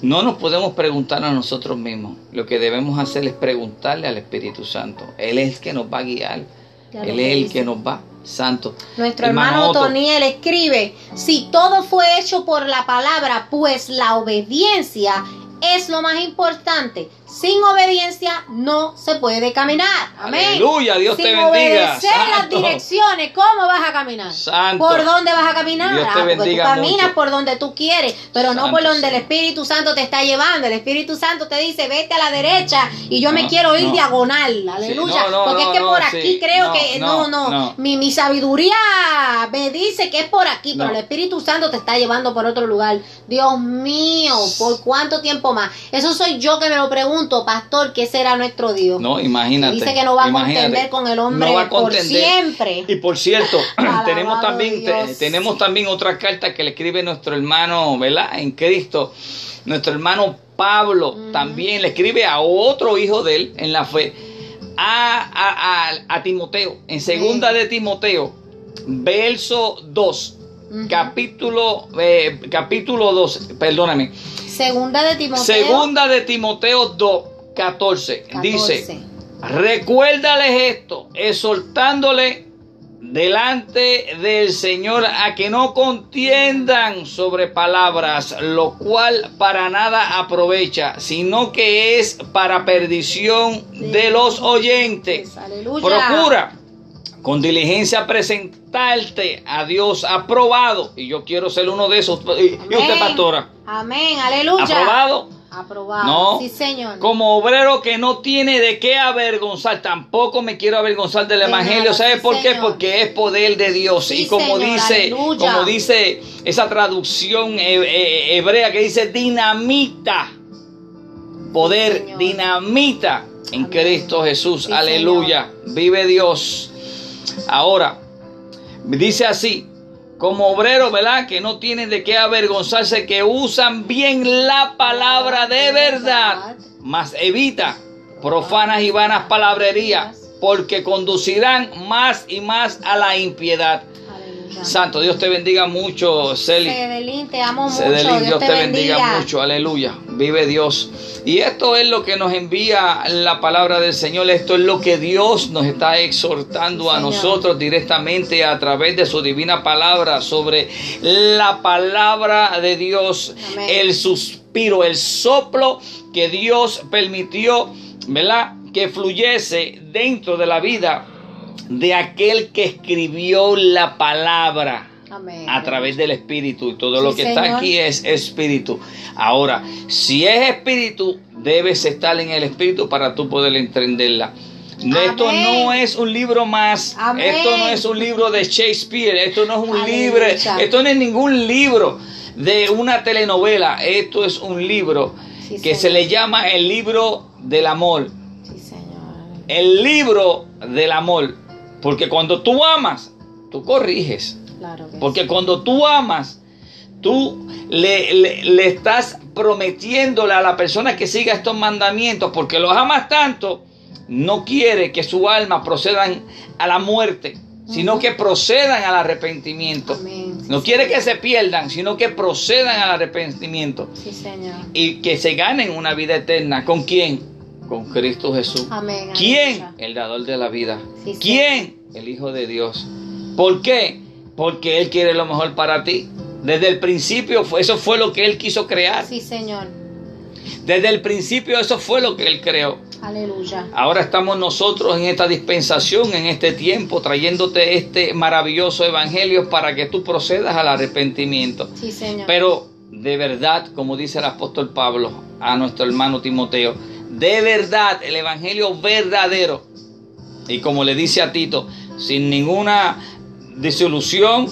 No nos podemos preguntar a nosotros mismos. Lo que debemos hacer es preguntarle al Espíritu Santo. Él es el que nos va a guiar. Él es el que nos va. Santo. Nuestro Hermano hermano Otto. Escribe, si todo fue hecho por la palabra, pues la obediencia es lo más importante. Sin obediencia no se puede caminar. Amén. Aleluya, Dios Sin te bendiga. obedecer las direcciones, ¿cómo vas a caminar? Santo. ¿Por dónde vas a caminar? Dios te Ah, porque tú caminas mucho. por donde tú quieres, pero no por donde el. Espíritu Santo te está llevando. El Espíritu Santo te dice, vete a la derecha y yo me quiero ir no. diagonal. Aleluya. no, porque es que por sí. aquí creo que no, no. Mi, mi sabiduría me dice que es por aquí, pero el Espíritu Santo te está llevando por otro lugar. Dios mío, ¿por cuánto tiempo más? Eso soy yo que me lo pregunto, pastor, ¿qué será nuestro Dios? No, Que imagínate. dice que no va a contender con el hombre No va a por siempre. Y por cierto, *clears throat* *clears throat* tenemos también, te- tenemos también otra carta que le escribe nuestro hermano, ¿verdad? En Cristo. Nuestro hermano Pablo también le escribe a otro hijo de él en la fe, a, a, a- a Timoteo, en segunda de Timoteo, verso 2, Ujú. capítulo, eh, capítulo 2, perdóname, Segunda de Timoteo. segunda de Timoteo 2, 14, 14. dice, Recuérdales esto, exhortándole delante del Señor a que no contiendan sobre palabras, lo cual para nada aprovecha, sino que es para perdición de los oyentes. Aleluya. Procura con diligencia presentarte a Dios aprobado. Y yo quiero ser uno de esos. ¿Y usted, pastora? Amén, aleluya. ¿Aprobado? Aprobado. No. Sí, Señor. Como obrero que no tiene de qué avergonzar, tampoco me quiero avergonzar del De evangelio. nada, ¿Sabe sí, por qué? Señor. Porque es poder de Dios. Sí, y como Señor, dice, aleluya. como dice esa traducción he- he- hebrea que dice dinamita. Poder dinamita en Amén. Cristo Jesús. Aleluya. Vive Dios. Ahora, dice así, como obreros, ¿verdad? Que no tienen de qué avergonzarse, que usan bien la palabra de verdad, mas evita profanas y vanas palabrerías, porque conducirán más y más a la impiedad. Santo, Dios te bendiga mucho, Celi. Cedelín, te amo mucho. Cedelín, Dios, te, bendiga. mucho, aleluya. Vive Dios. Y esto es lo que nos envía la palabra del Señor. Esto es lo que Dios nos está exhortando a Señor. nosotros directamente a través de su divina palabra sobre la palabra de Dios. Amén. El suspiro, el soplo que Dios permitió, ¿verdad? Que fluyese dentro de la vida de aquel que escribió la palabra Amén. a través del espíritu y todo lo que está aquí es espíritu. Ahora, si es espíritu, debes estar en el espíritu para tú poder entenderla. Esto Amén. no es un libro más, Amén. esto no es un libro de Shakespeare, esto no es un libro, esto no es ningún libro de una telenovela, esto es un libro Sí, que Señor. se le llama el libro del amor Sí, Señor. el libro del amor. Porque cuando tú amas, tú corriges. Claro que Porque cuando tú amas, tú le, le- le estás prometiéndole a la persona que siga estos mandamientos, porque los amas tanto, no quiere que su alma procedan a la muerte, sino que procedan al arrepentimiento. Amén. Sí, No quiere Señor. que se pierdan, sino que procedan al arrepentimiento Sí, Señor. y que se ganen una vida eterna. ¿Con quién? Con Cristo Jesús. Amén. ¿Quién? aleluya. El dador de la vida. Sí, sí. ¿Quién? El Hijo de Dios. ¿Por qué? Porque Él quiere lo mejor para ti. Desde el principio, eso fue lo que Él quiso crear. Sí, Señor. Desde el principio, eso fue lo que Él creó. Aleluya. Ahora estamos nosotros en esta dispensación, en este tiempo, trayéndote este maravilloso evangelio para que tú procedas al arrepentimiento. Sí, Señor. Pero de verdad, como dice el apóstol Pablo a nuestro hermano Timoteo, de verdad, el evangelio verdadero, y como le dice a Tito, sin ninguna disolución,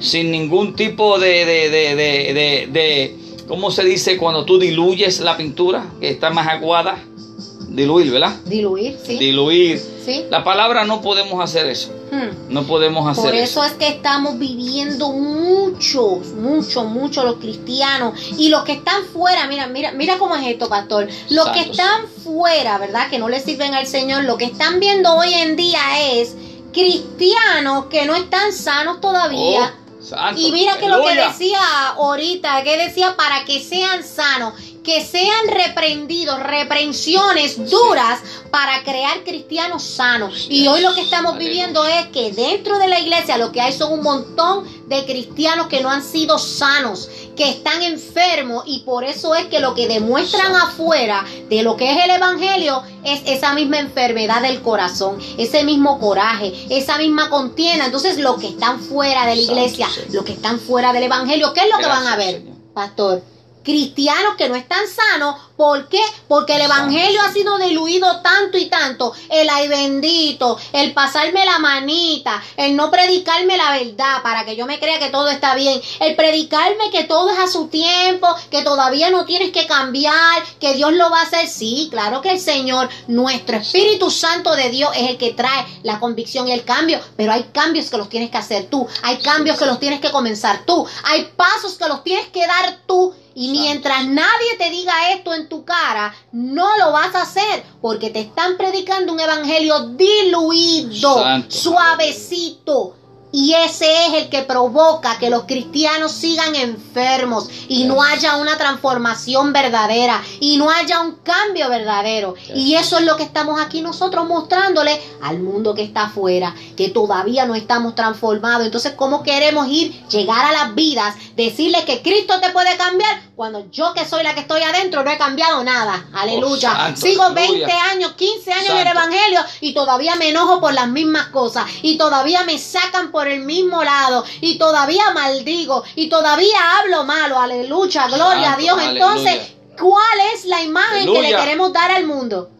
sin ningún tipo de, de, de, de, de- ¿cómo se dice cuando tú diluyes la pintura, que está más aguada? Diluir, ¿verdad? Diluir, sí. Diluir. Sí. La palabra no podemos hacer eso. Hmm. No podemos hacer Por eso. eso es que estamos viviendo muchos, muchos, muchos los cristianos y los que están fuera, mira, mira, mira cómo es esto, pastor. Los que están fuera, ¿verdad? Que no le sirven al Señor, lo que están viendo hoy en día es cristianos que no están sanos todavía. Oh, Y mira que lo que decía ahorita, que decía para que sean sanos, que sean reprendidos, reprensiones duras para crear cristianos sanos. Y hoy lo que estamos viviendo es que dentro de la iglesia lo que hay son un montón de cristianos que no han sido sanos, que están enfermos y por eso es que lo que demuestran afuera de lo que es el evangelio es esa misma enfermedad del corazón, ese mismo coraje, esa misma contienda. Entonces, los que están fuera de la iglesia, los que están fuera del evangelio, ¿qué es lo que van a ver, pastor? Cristianos que no están sanos, ¿por qué? Porque el evangelio ha sido diluido tanto y tanto. El ay bendito, el pasarme la manita, el no predicarme la verdad para que yo me crea que todo está bien, el predicarme que todo es a su tiempo, que todavía no tienes que cambiar, que Dios lo va a hacer. Sí, claro que el Señor, nuestro Espíritu Santo de Dios es el que trae la convicción y el cambio, pero hay cambios que los tienes que hacer tú, hay cambios que los tienes que comenzar tú, hay pasos que los tienes que dar tú. Y mientras nadie te diga esto en tu cara, no lo vas a hacer porque te están predicando un evangelio diluido, Santo. suavecito. Y ese es el que provoca que los cristianos sigan enfermos y no haya una transformación verdadera y no haya un cambio verdadero. Y eso es lo que estamos aquí nosotros mostrándole al mundo que está afuera, que todavía no estamos transformados. Entonces, ¿cómo queremos ir, llegar a las vidas, decirles que Cristo te puede cambiar cuando yo que soy la que estoy adentro no he cambiado nada? Aleluya. Oh, santo, Sigo aleluya. 20 años, 15 años en el. Evangelio y todavía me enojo por las mismas cosas y todavía me sacan por el mismo lado y todavía maldigo y todavía hablo malo. Aleluya, gloria a Dios. Entonces, aleluya. ¿cuál es la imagen que le queremos dar al mundo?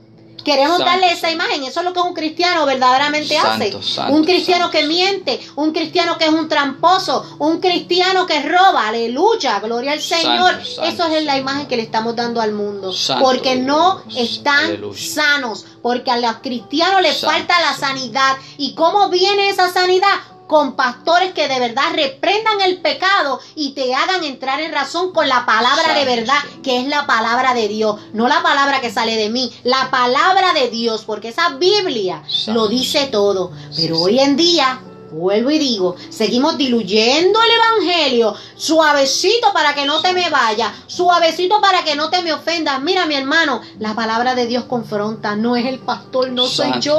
Queremos Santo, darle esa imagen. Eso es lo que un cristiano verdaderamente Santo, hace. santo, un cristiano que miente, un cristiano que es un tramposo, un cristiano que roba. Aleluya, gloria al Señor. Eso es la imagen que le estamos dando al mundo. Porque no están Aleluya. sanos. Porque a los cristianos les falta la sanidad. ¿Y cómo viene esa sanidad? Con pastores que de verdad reprendan el pecado y te hagan entrar en razón con la palabra de verdad, que es la palabra de Dios, no la palabra que sale de mí, la palabra de Dios, porque esa Biblia lo dice todo. Pero hoy en día Vuelvo y digo, seguimos diluyendo el Evangelio, suavecito para que no te me vaya, suavecito para que no te me ofendas. Mira mi hermano, la palabra de Dios confronta, no es el pastor, no soy yo.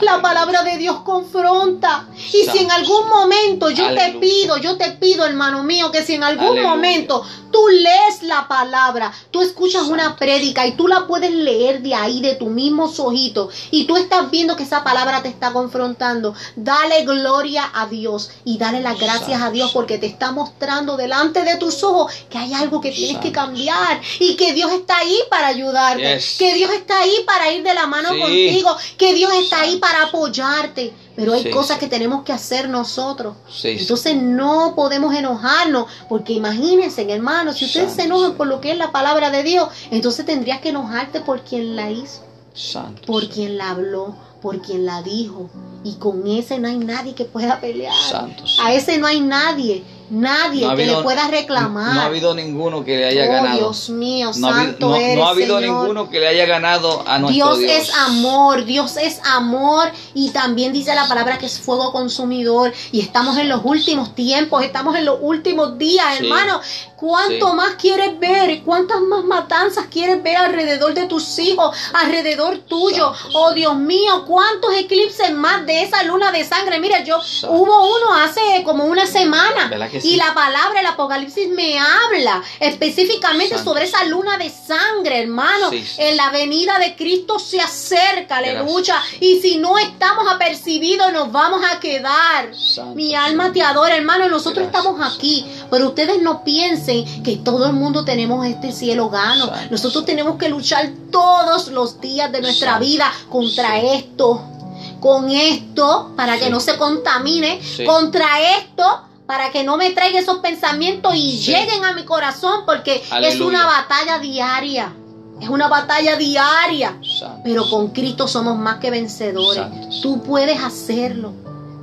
La palabra de Dios confronta. Y si en algún momento yo te pido, yo te pido, hermano mío, que si en algún momento tú lees la palabra, tú escuchas una prédica y tú la puedes leer de ahí, de tu mismo ojito y tú estás viendo que esa palabra te está confrontando, dale gloria a Dios y dale las gracias a Dios porque te está mostrando delante de tus ojos que hay algo que tienes que cambiar y que Dios está ahí para ayudarte, que Dios está ahí para ir de la mano contigo, que Dios está ahí para apoyarte. Pero hay cosas que tenemos que hacer nosotros. Entonces no podemos enojarnos, porque imagínense, hermanos, si ustedes se enojan por lo que es la palabra de Dios, entonces tendrías que enojarte por quien la hizo, por quien la habló, por quien la dijo. Y con ese no hay nadie que pueda pelear. A ese no hay nadie. Nadie que le pueda reclamar. No ha habido ninguno que le haya oh, ganado. Dios mío, no santo no, eres, no ha habido ninguno que le haya ganado a nuestro Dios. Dios es amor, Dios es amor y también dice la palabra que es fuego consumidor y estamos en los últimos tiempos, estamos en los últimos días, hermano. ¿Cuánto más quieres ver? ¿Cuántas más matanzas quieres ver alrededor de tus hijos, alrededor tuyo? Oh Dios mío, ¿cuántos eclipses más de esa luna de sangre? Mira, yo hubo uno hace como una semana y la palabra, el Apocalipsis me habla específicamente sobre esa luna de sangre, hermano. En la venida de Cristo se acerca, aleluya. Y si no estamos apercibidos, nos vamos a quedar. Mi alma te adora, hermano. Nosotros estamos aquí, pero ustedes no piensen que todo el mundo tenemos este cielo gano. Nosotros tenemos que luchar todos los días de nuestra vida contra esto con esto para que no se contamine, contra esto para que no me traiga esos pensamientos y lleguen a mi corazón, porque es una batalla diaria. Es una batalla diaria. Pero con Cristo somos más que vencedores. Tú puedes hacerlo.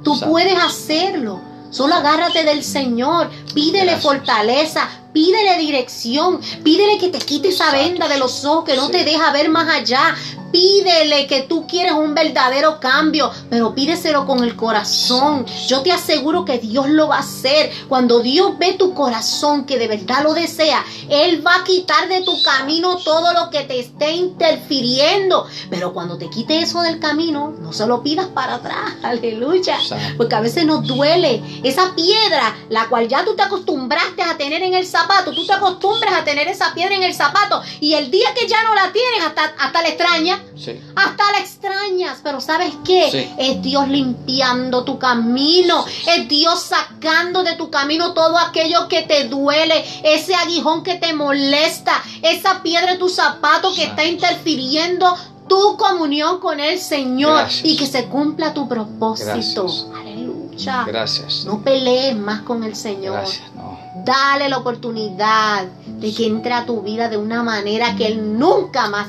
Tú puedes hacerlo. Solo agárrate del Señor. Pídele fortaleza. Pídele dirección. Pídele que te quite esa venda de los ojos que no te deja ver más allá. Pídele que tú quieres un verdadero cambio, pero pídeselo con el corazón. Yo te aseguro que Dios lo va a hacer. Cuando Dios ve tu corazón que de verdad lo desea, Él va a quitar de tu camino todo lo que te esté interfiriendo. Pero cuando te quite eso del camino, no se lo pidas para atrás. *laughs* Aleluya. Porque a veces nos duele esa piedra, la cual ya tú te acostumbraste a tener en el zapato. Tú te acostumbras a tener esa piedra en el zapato. Y el día que ya no la tienes, hasta, hasta la extraña hasta la extrañas, pero ¿sabes qué? Es Dios limpiando tu camino, es Dios sacando de tu camino todo aquello que te duele, ese aguijón que te molesta, esa piedra en tu zapato que está interfiriendo tu comunión con el Señor y que se cumpla tu propósito. Aleluya. Gracias. No pelees más con el Señor. Dale la oportunidad de que entre a tu vida de una manera que Él nunca más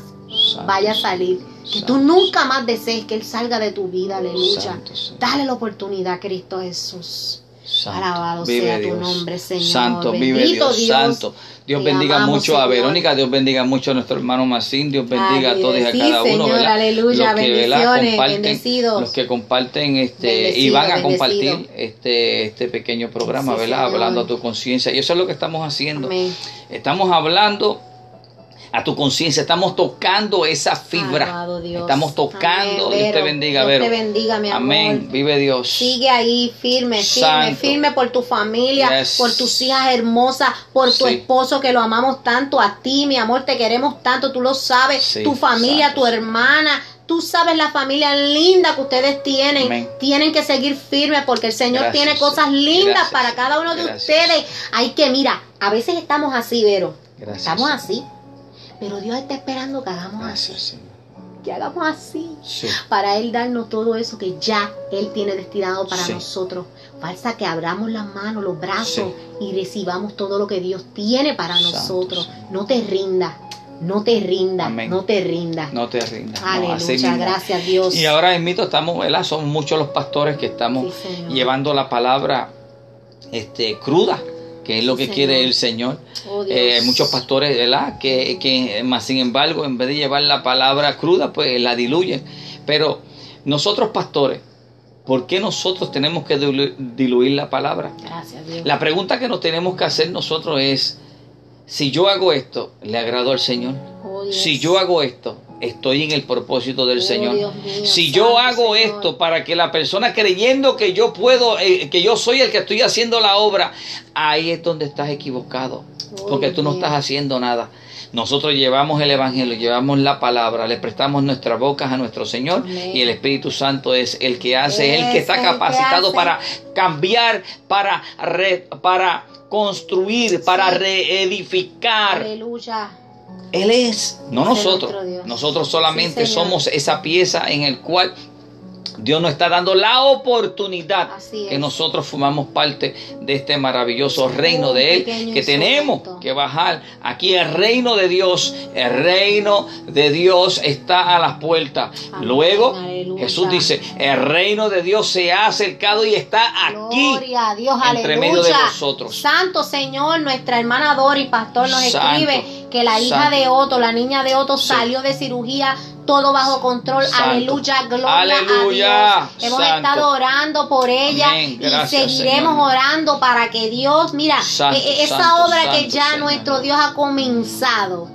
vaya a salir. Que tú nunca más desees que Él salga de tu vida, aleluya. Dale la oportunidad, Cristo Jesús. Alabado sea tu nombre, Señor. Santo, vive Dios, Santo. Dios bendiga mucho a Verónica, Dios bendiga mucho a nuestro hermano Macín, Dios bendiga a todos y a cada uno. Aleluya, los que, comparten, los que comparten este y van a compartir este este pequeño programa, ¿verdad? Hablando a tu conciencia. Y eso es lo que estamos haciendo. Estamos hablando a tu conciencia. Estamos tocando esa fibra. Estamos tocando. Dios te bendiga, Dios te bendiga, mi amor. Amén. Vive Dios. Sigue ahí firme, firme, firme por tu familia, por tus hijas hermosas, por tu esposo que lo amamos tanto. A ti, mi amor, te queremos tanto. Tú lo sabes. tu familia, tu hermana. Tú sabes la familia linda que ustedes tienen. Tienen que seguir firmes porque el Señor tiene cosas lindas para cada uno de ustedes. Hay que, mira, a veces estamos así, Vero. Estamos así. Pero Dios está esperando que hagamos así. Que hagamos así. Para Él darnos todo eso que ya Él tiene destinado para nosotros. Falta que abramos las manos, los brazos y recibamos todo lo que Dios tiene para nosotros. No te rindas. no te rindas, no te rindas. No te rindas. no, Aleluya, mismo. gracias Dios. Y ahora mismo estamos, ¿verdad? Son muchos los pastores que estamos llevando la palabra este, cruda, que es lo que quiere el Señor. Oh. Eh, muchos pastores, ¿verdad? Que, que más sin embargo, en vez de llevar la palabra cruda, pues la diluyen. Pero nosotros pastores, ¿por qué nosotros tenemos que dilu- diluir la palabra? Gracias Dios. La pregunta que nos tenemos que hacer nosotros es, si yo hago esto, ¿le agrado al Señor? Oh. Si yo hago esto, estoy en el propósito del Oh, Señor. Mío, Si yo hago Señor. esto para que la persona creyendo que yo puedo, eh, que yo soy el que estoy haciendo la obra, ahí es donde estás equivocado. Oh, Porque tú no estás haciendo nada. Nosotros llevamos el Evangelio, llevamos la palabra, le prestamos nuestras bocas a nuestro Señor Amén. y el Espíritu Santo es el que hace, es el que Es está el capacitado para cambiar, para, re- para construir, para reedificar. Aleluya. Él es, no nosotros. Nosotros solamente Sí, somos esa pieza en el cual Dios nos está dando la oportunidad que nosotros formamos parte de este maravilloso reino de Él, que tenemos instrumento. que bajar. Aquí el reino de Dios, el reino de Dios está a las puertas. Amén, Luego aleluya. Jesús dice, el reino de Dios se ha acercado y está aquí. A Dios, entre aleluya. medio de nosotros. Santo Señor, nuestra hermana Dori, pastor, nos Santo, escribe que la hija santo. de Otto, la niña de Otto, Sí. salió de cirugía, todo bajo control. Santo. Aleluya, gloria Aleluya, a Dios. Hemos santo. estado orando por ella Amén, y seguiremos Señor. orando para que Dios, mira, Santo, e- e- esa obra que ya Señor. nuestro Dios ha comenzado.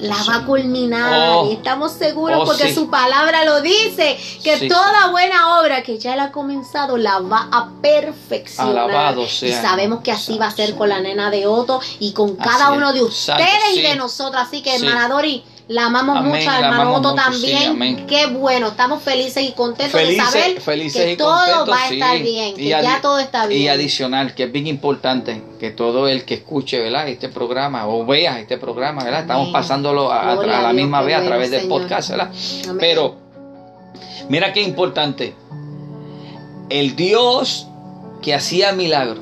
La va a culminar Oh. y estamos seguros Oh, porque sí. su palabra lo dice que Sí, toda buena obra que ya él ha comenzado la va a perfeccionar. Alabado y sabemos que así va a ser con la nena de Otto y con cada uno de ustedes y de nosotros. Así que hermana Dori, la amamos Amén, mucho, al mucho, también. sí. Qué bueno, estamos felices y contentos de saber felices que y todo contentos, va a estar sí. bien, que Y ya todo está bien. Y adicional, que es bien importante que todo el que escuche ¿verdad? este programa o vea este programa, ¿verdad? estamos pasándolo a, la misma vez a través del Señor. podcast, ¿verdad? Amén. Pero mira qué importante. El Dios que hacía milagros,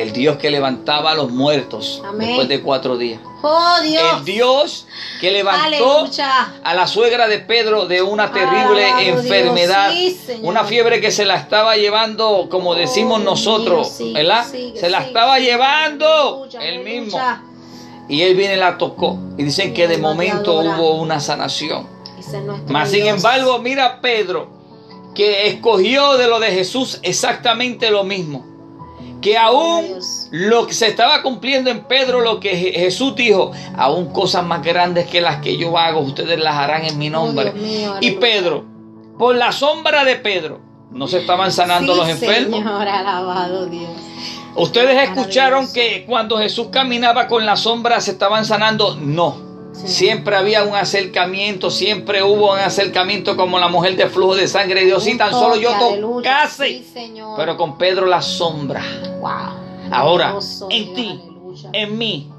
el Dios que levantaba a los muertos Amén. después de cuatro días, Oh Dios. el Dios que levantó Aleluya. a la suegra de Pedro de una terrible Alabado enfermedad, sí, una fiebre que se la estaba llevando, como decimos Dios nosotros, ¿verdad? se la estaba llevando Aleluya, él aleluya. mismo. Y él viene y la tocó. Y dicen que de momento hubo una sanación. Mas sin embargo, mira Pedro, que escogió de lo de Jesús exactamente lo mismo. Que aún lo que se estaba cumpliendo en Pedro, lo que Je- Jesús dijo, aún cosas más grandes que las que yo hago, ustedes las harán en mi nombre. Oh, mío, y. Pedro, por la sombra de Pedro, no se estaban sanando Sí, los enfermos. Señor, alabado Dios. Ustedes escucharon que cuando Jesús caminaba con la sombra se estaban sanando. No. Sí. Siempre había un acercamiento, siempre hubo un acercamiento como la mujer de flujo de sangre de Dios. Un tan solo yo tocase. Sí, Señor. Pero con Pedro la sombra. wow. Ahora, en ti, aleluya. en mí,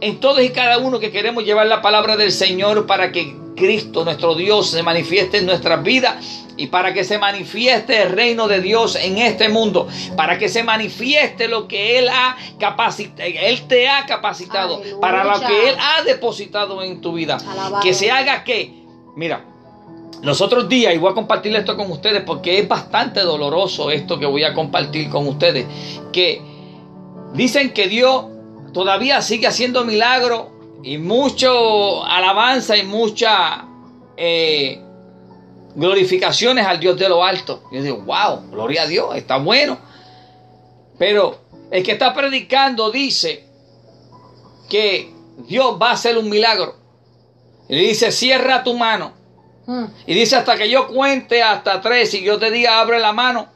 en todos y cada uno que queremos llevar la palabra del Señor para que Cristo, nuestro Dios, se manifieste en nuestras vidas y para que se manifieste el reino de Dios en este mundo, para que se manifieste lo que Él ha capacitado, Él te ha capacitado, Aleluya. para lo que Él ha depositado en tu vida. Alabado. Que se haga que, mira, los otros días, y voy a compartir esto con ustedes porque es bastante doloroso esto que voy a compartir con ustedes, que dicen que Dios todavía sigue haciendo milagros y mucho alabanza y mucha eh, glorificaciones al Dios de lo alto. Yo digo, wow, gloria a Dios, está bueno. Pero el que está predicando dice que Dios va a hacer un milagro. Y dice, cierra tu mano. Mm. Y dice, hasta que yo cuente hasta tres y yo te diga, abre la mano.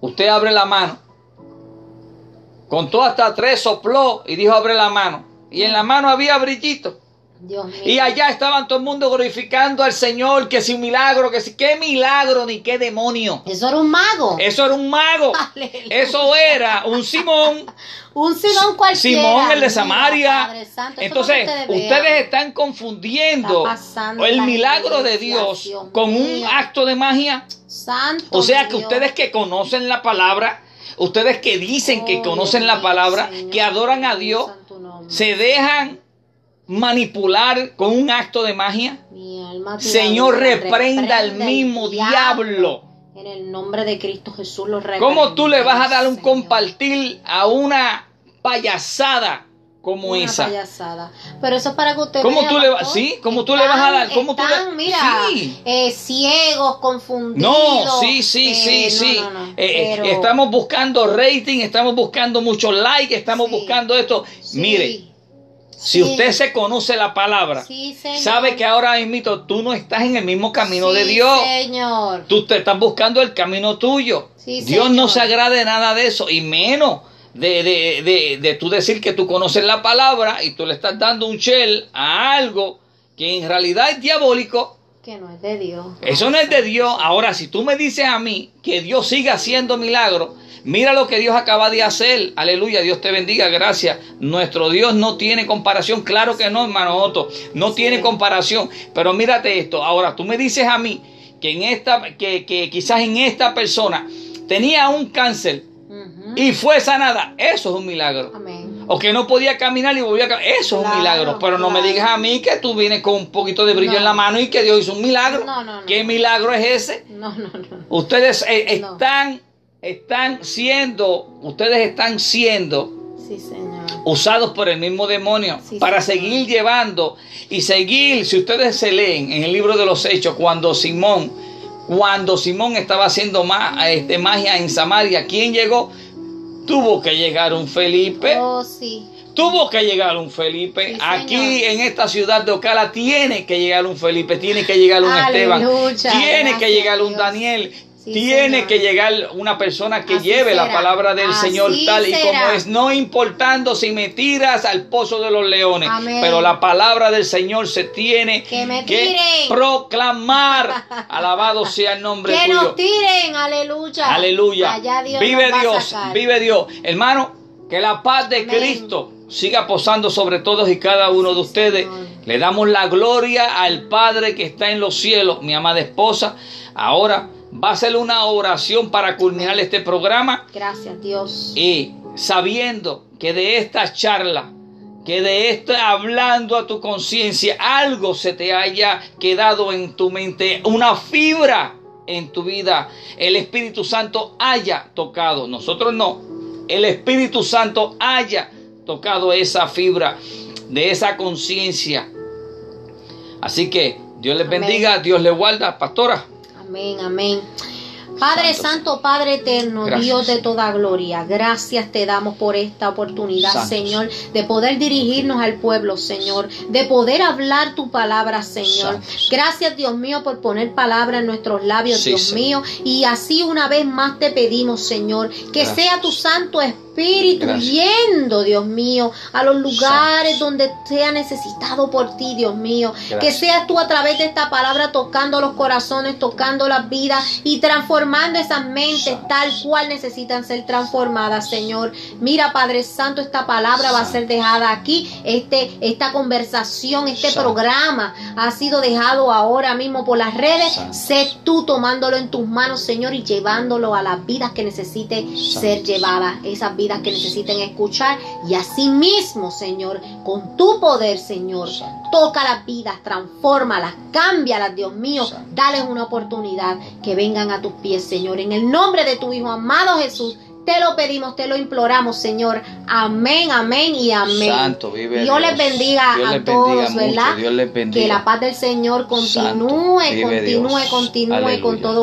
Usted abre la mano. Contó hasta tres, sopló y dijo, abre la mano. Y en la mano había brillito. Dios mío. Y allá estaban todo el mundo glorificando al Señor, que si un milagro, que si qué milagro, ni qué demonio. Eso era un mago. Eso era un mago. *laughs* Aleluya. Eso era un Simón. *laughs* Un Simón cualquiera. Simón, el de Samaria. Padre Santo, eso Entonces, ustedes están confundiendo Está el milagro de Dios Dios con un acto de magia. Santo. O sea que Dios. ustedes que conocen la palabra, ustedes que dicen que Oh, conocen la palabra, que adoran a Dios. Se dejan manipular con un acto de magia? Mi alma Señor, reprenda al mismo diablo. En el nombre de Cristo Jesús lo ¿Cómo tú le vas a dar un Señor. compartir a una payasada como Una esa? payasada. Pero eso es para que usted ¿Cómo vea, tú le vas- sí? ¿Cómo tú le vas a dar? están- ¿Cómo tú le- mira, Sí. eh, ciegos, confundidos. No, sí, sí, sí, eh, sí. no, no, no, Eh, pero- estamos buscando rating, estamos buscando muchos likes, estamos Sí. buscando esto. Sí, Mire, si sí, usted se conoce la palabra, sí, sabe que ahora mismo tú no estás en el mismo camino Sí, de Dios. Señor. Tú te estás buscando el camino tuyo. Sí, Dios no señor. se agrada de nada de eso, y menos de, de, de, de tú decir que tú conoces la palabra y tú le estás dando un shell a algo que en realidad es diabólico. Que no es de Dios. Eso no es de Dios. Ahora, si tú me dices a mí que Dios sigue haciendo milagros, mira lo que Dios acaba de hacer. Aleluya, Dios te bendiga, gracias. Nuestro Dios no tiene comparación. Claro que no, hermano Otto, no Sí. tiene comparación. Pero mírate esto. Ahora, tú me dices a mí que en esta, que, que quizás en esta persona tenía un cáncer. Y fue sanada. Eso es un milagro. Amén. O que no podía caminar y volvió a caminar. Eso es un milagro. Pero no me digas a mí que tú vienes con un poquito de brillo No. en la mano y que Dios hizo un milagro. No, no, no. ¿Qué milagro es ese? No, no, no. Ustedes eh, están, están siendo, ustedes están siendo Sí, Señor. usados por el mismo demonio Sí, para señor. seguir llevando y seguir, si ustedes se leen en el libro de los hechos, cuando Simón, cuando Simón estaba haciendo ma- este, magia en Samaria, ¿quién llegó? Tuvo que llegar un Felipe. Oh, sí. Tuvo que llegar un Felipe. Sí, Aquí en esta ciudad de Ocala tiene que llegar un Felipe, tiene que llegar un Esteban, tiene que llegar un. Daniel, Sí, tiene señor. que llegar una persona que Así lleve la palabra del Así Señor tal y como es, no importando si me tiras al pozo de los leones, Amén. pero la palabra del Señor se tiene Que me que tiren. proclamar. *laughs* Alabado sea el nombre Que tuyo. nos tiren, aleluya. Aleluya. Allá Dios vive Dios, vive Dios. Hermano, que la paz de Amén. Cristo siga posando sobre todos y cada uno de ustedes. Le damos la gloria al Padre que está en los cielos, mi amada esposa. Ahora va a hacer una oración para culminar este programa Gracias, Dios. y sabiendo que de esta charla, que de esta hablando a tu conciencia, algo se te haya quedado en tu mente, una fibra en tu vida, el Espíritu Santo haya tocado, nosotros no, el Espíritu Santo haya tocado esa fibra de esa conciencia. Así que Dios les Amén. bendiga, Dios les guarda, pastora. Amén, amén. Padre Santo Padre Eterno, Gracias. Dios de toda gloria, gracias te damos por esta oportunidad. Señor, de poder dirigirnos al pueblo, Señor, de poder hablar tu palabra, Señor. Gracias, Dios mío, por poner palabra en nuestros labios, Sí, Dios Señor. mío. Y así una vez más te pedimos, Señor, que Gracias. sea tu Santo Espíritu Gracias. yendo, Dios mío, a los lugares donde sea necesitado por ti, Dios mío. Que seas tú a través de esta palabra tocando los corazones, tocando las vidas y transformando esas mentes tal cual necesitan ser transformadas, Señor. Mira, Padre Santo, esta palabra va a ser dejada aquí. Este, esta conversación, este programa ha sido dejado ahora mismo por las redes. Sé tú tomándolo en tus manos, Señor, y llevándolo a las vidas que necesiten Santo. ser llevadas, esas vidas que necesiten escuchar. Y así mismo, Señor, con tu poder, Señor, Santo. toca las vidas, transfórmalas, cámbialas, Dios mío, Santo. dales una oportunidad que vengan a tus pies, Señor. En el nombre de tu Hijo amado Jesús, te lo pedimos, te lo imploramos, Señor. Amén, amén y amén. Santo, vive Dios les Dios. bendiga Dios a les todos, bendiga mucho, ¿verdad? Dios les bendiga. Que la paz del Señor continúe, continúe, Dios. continúe con todo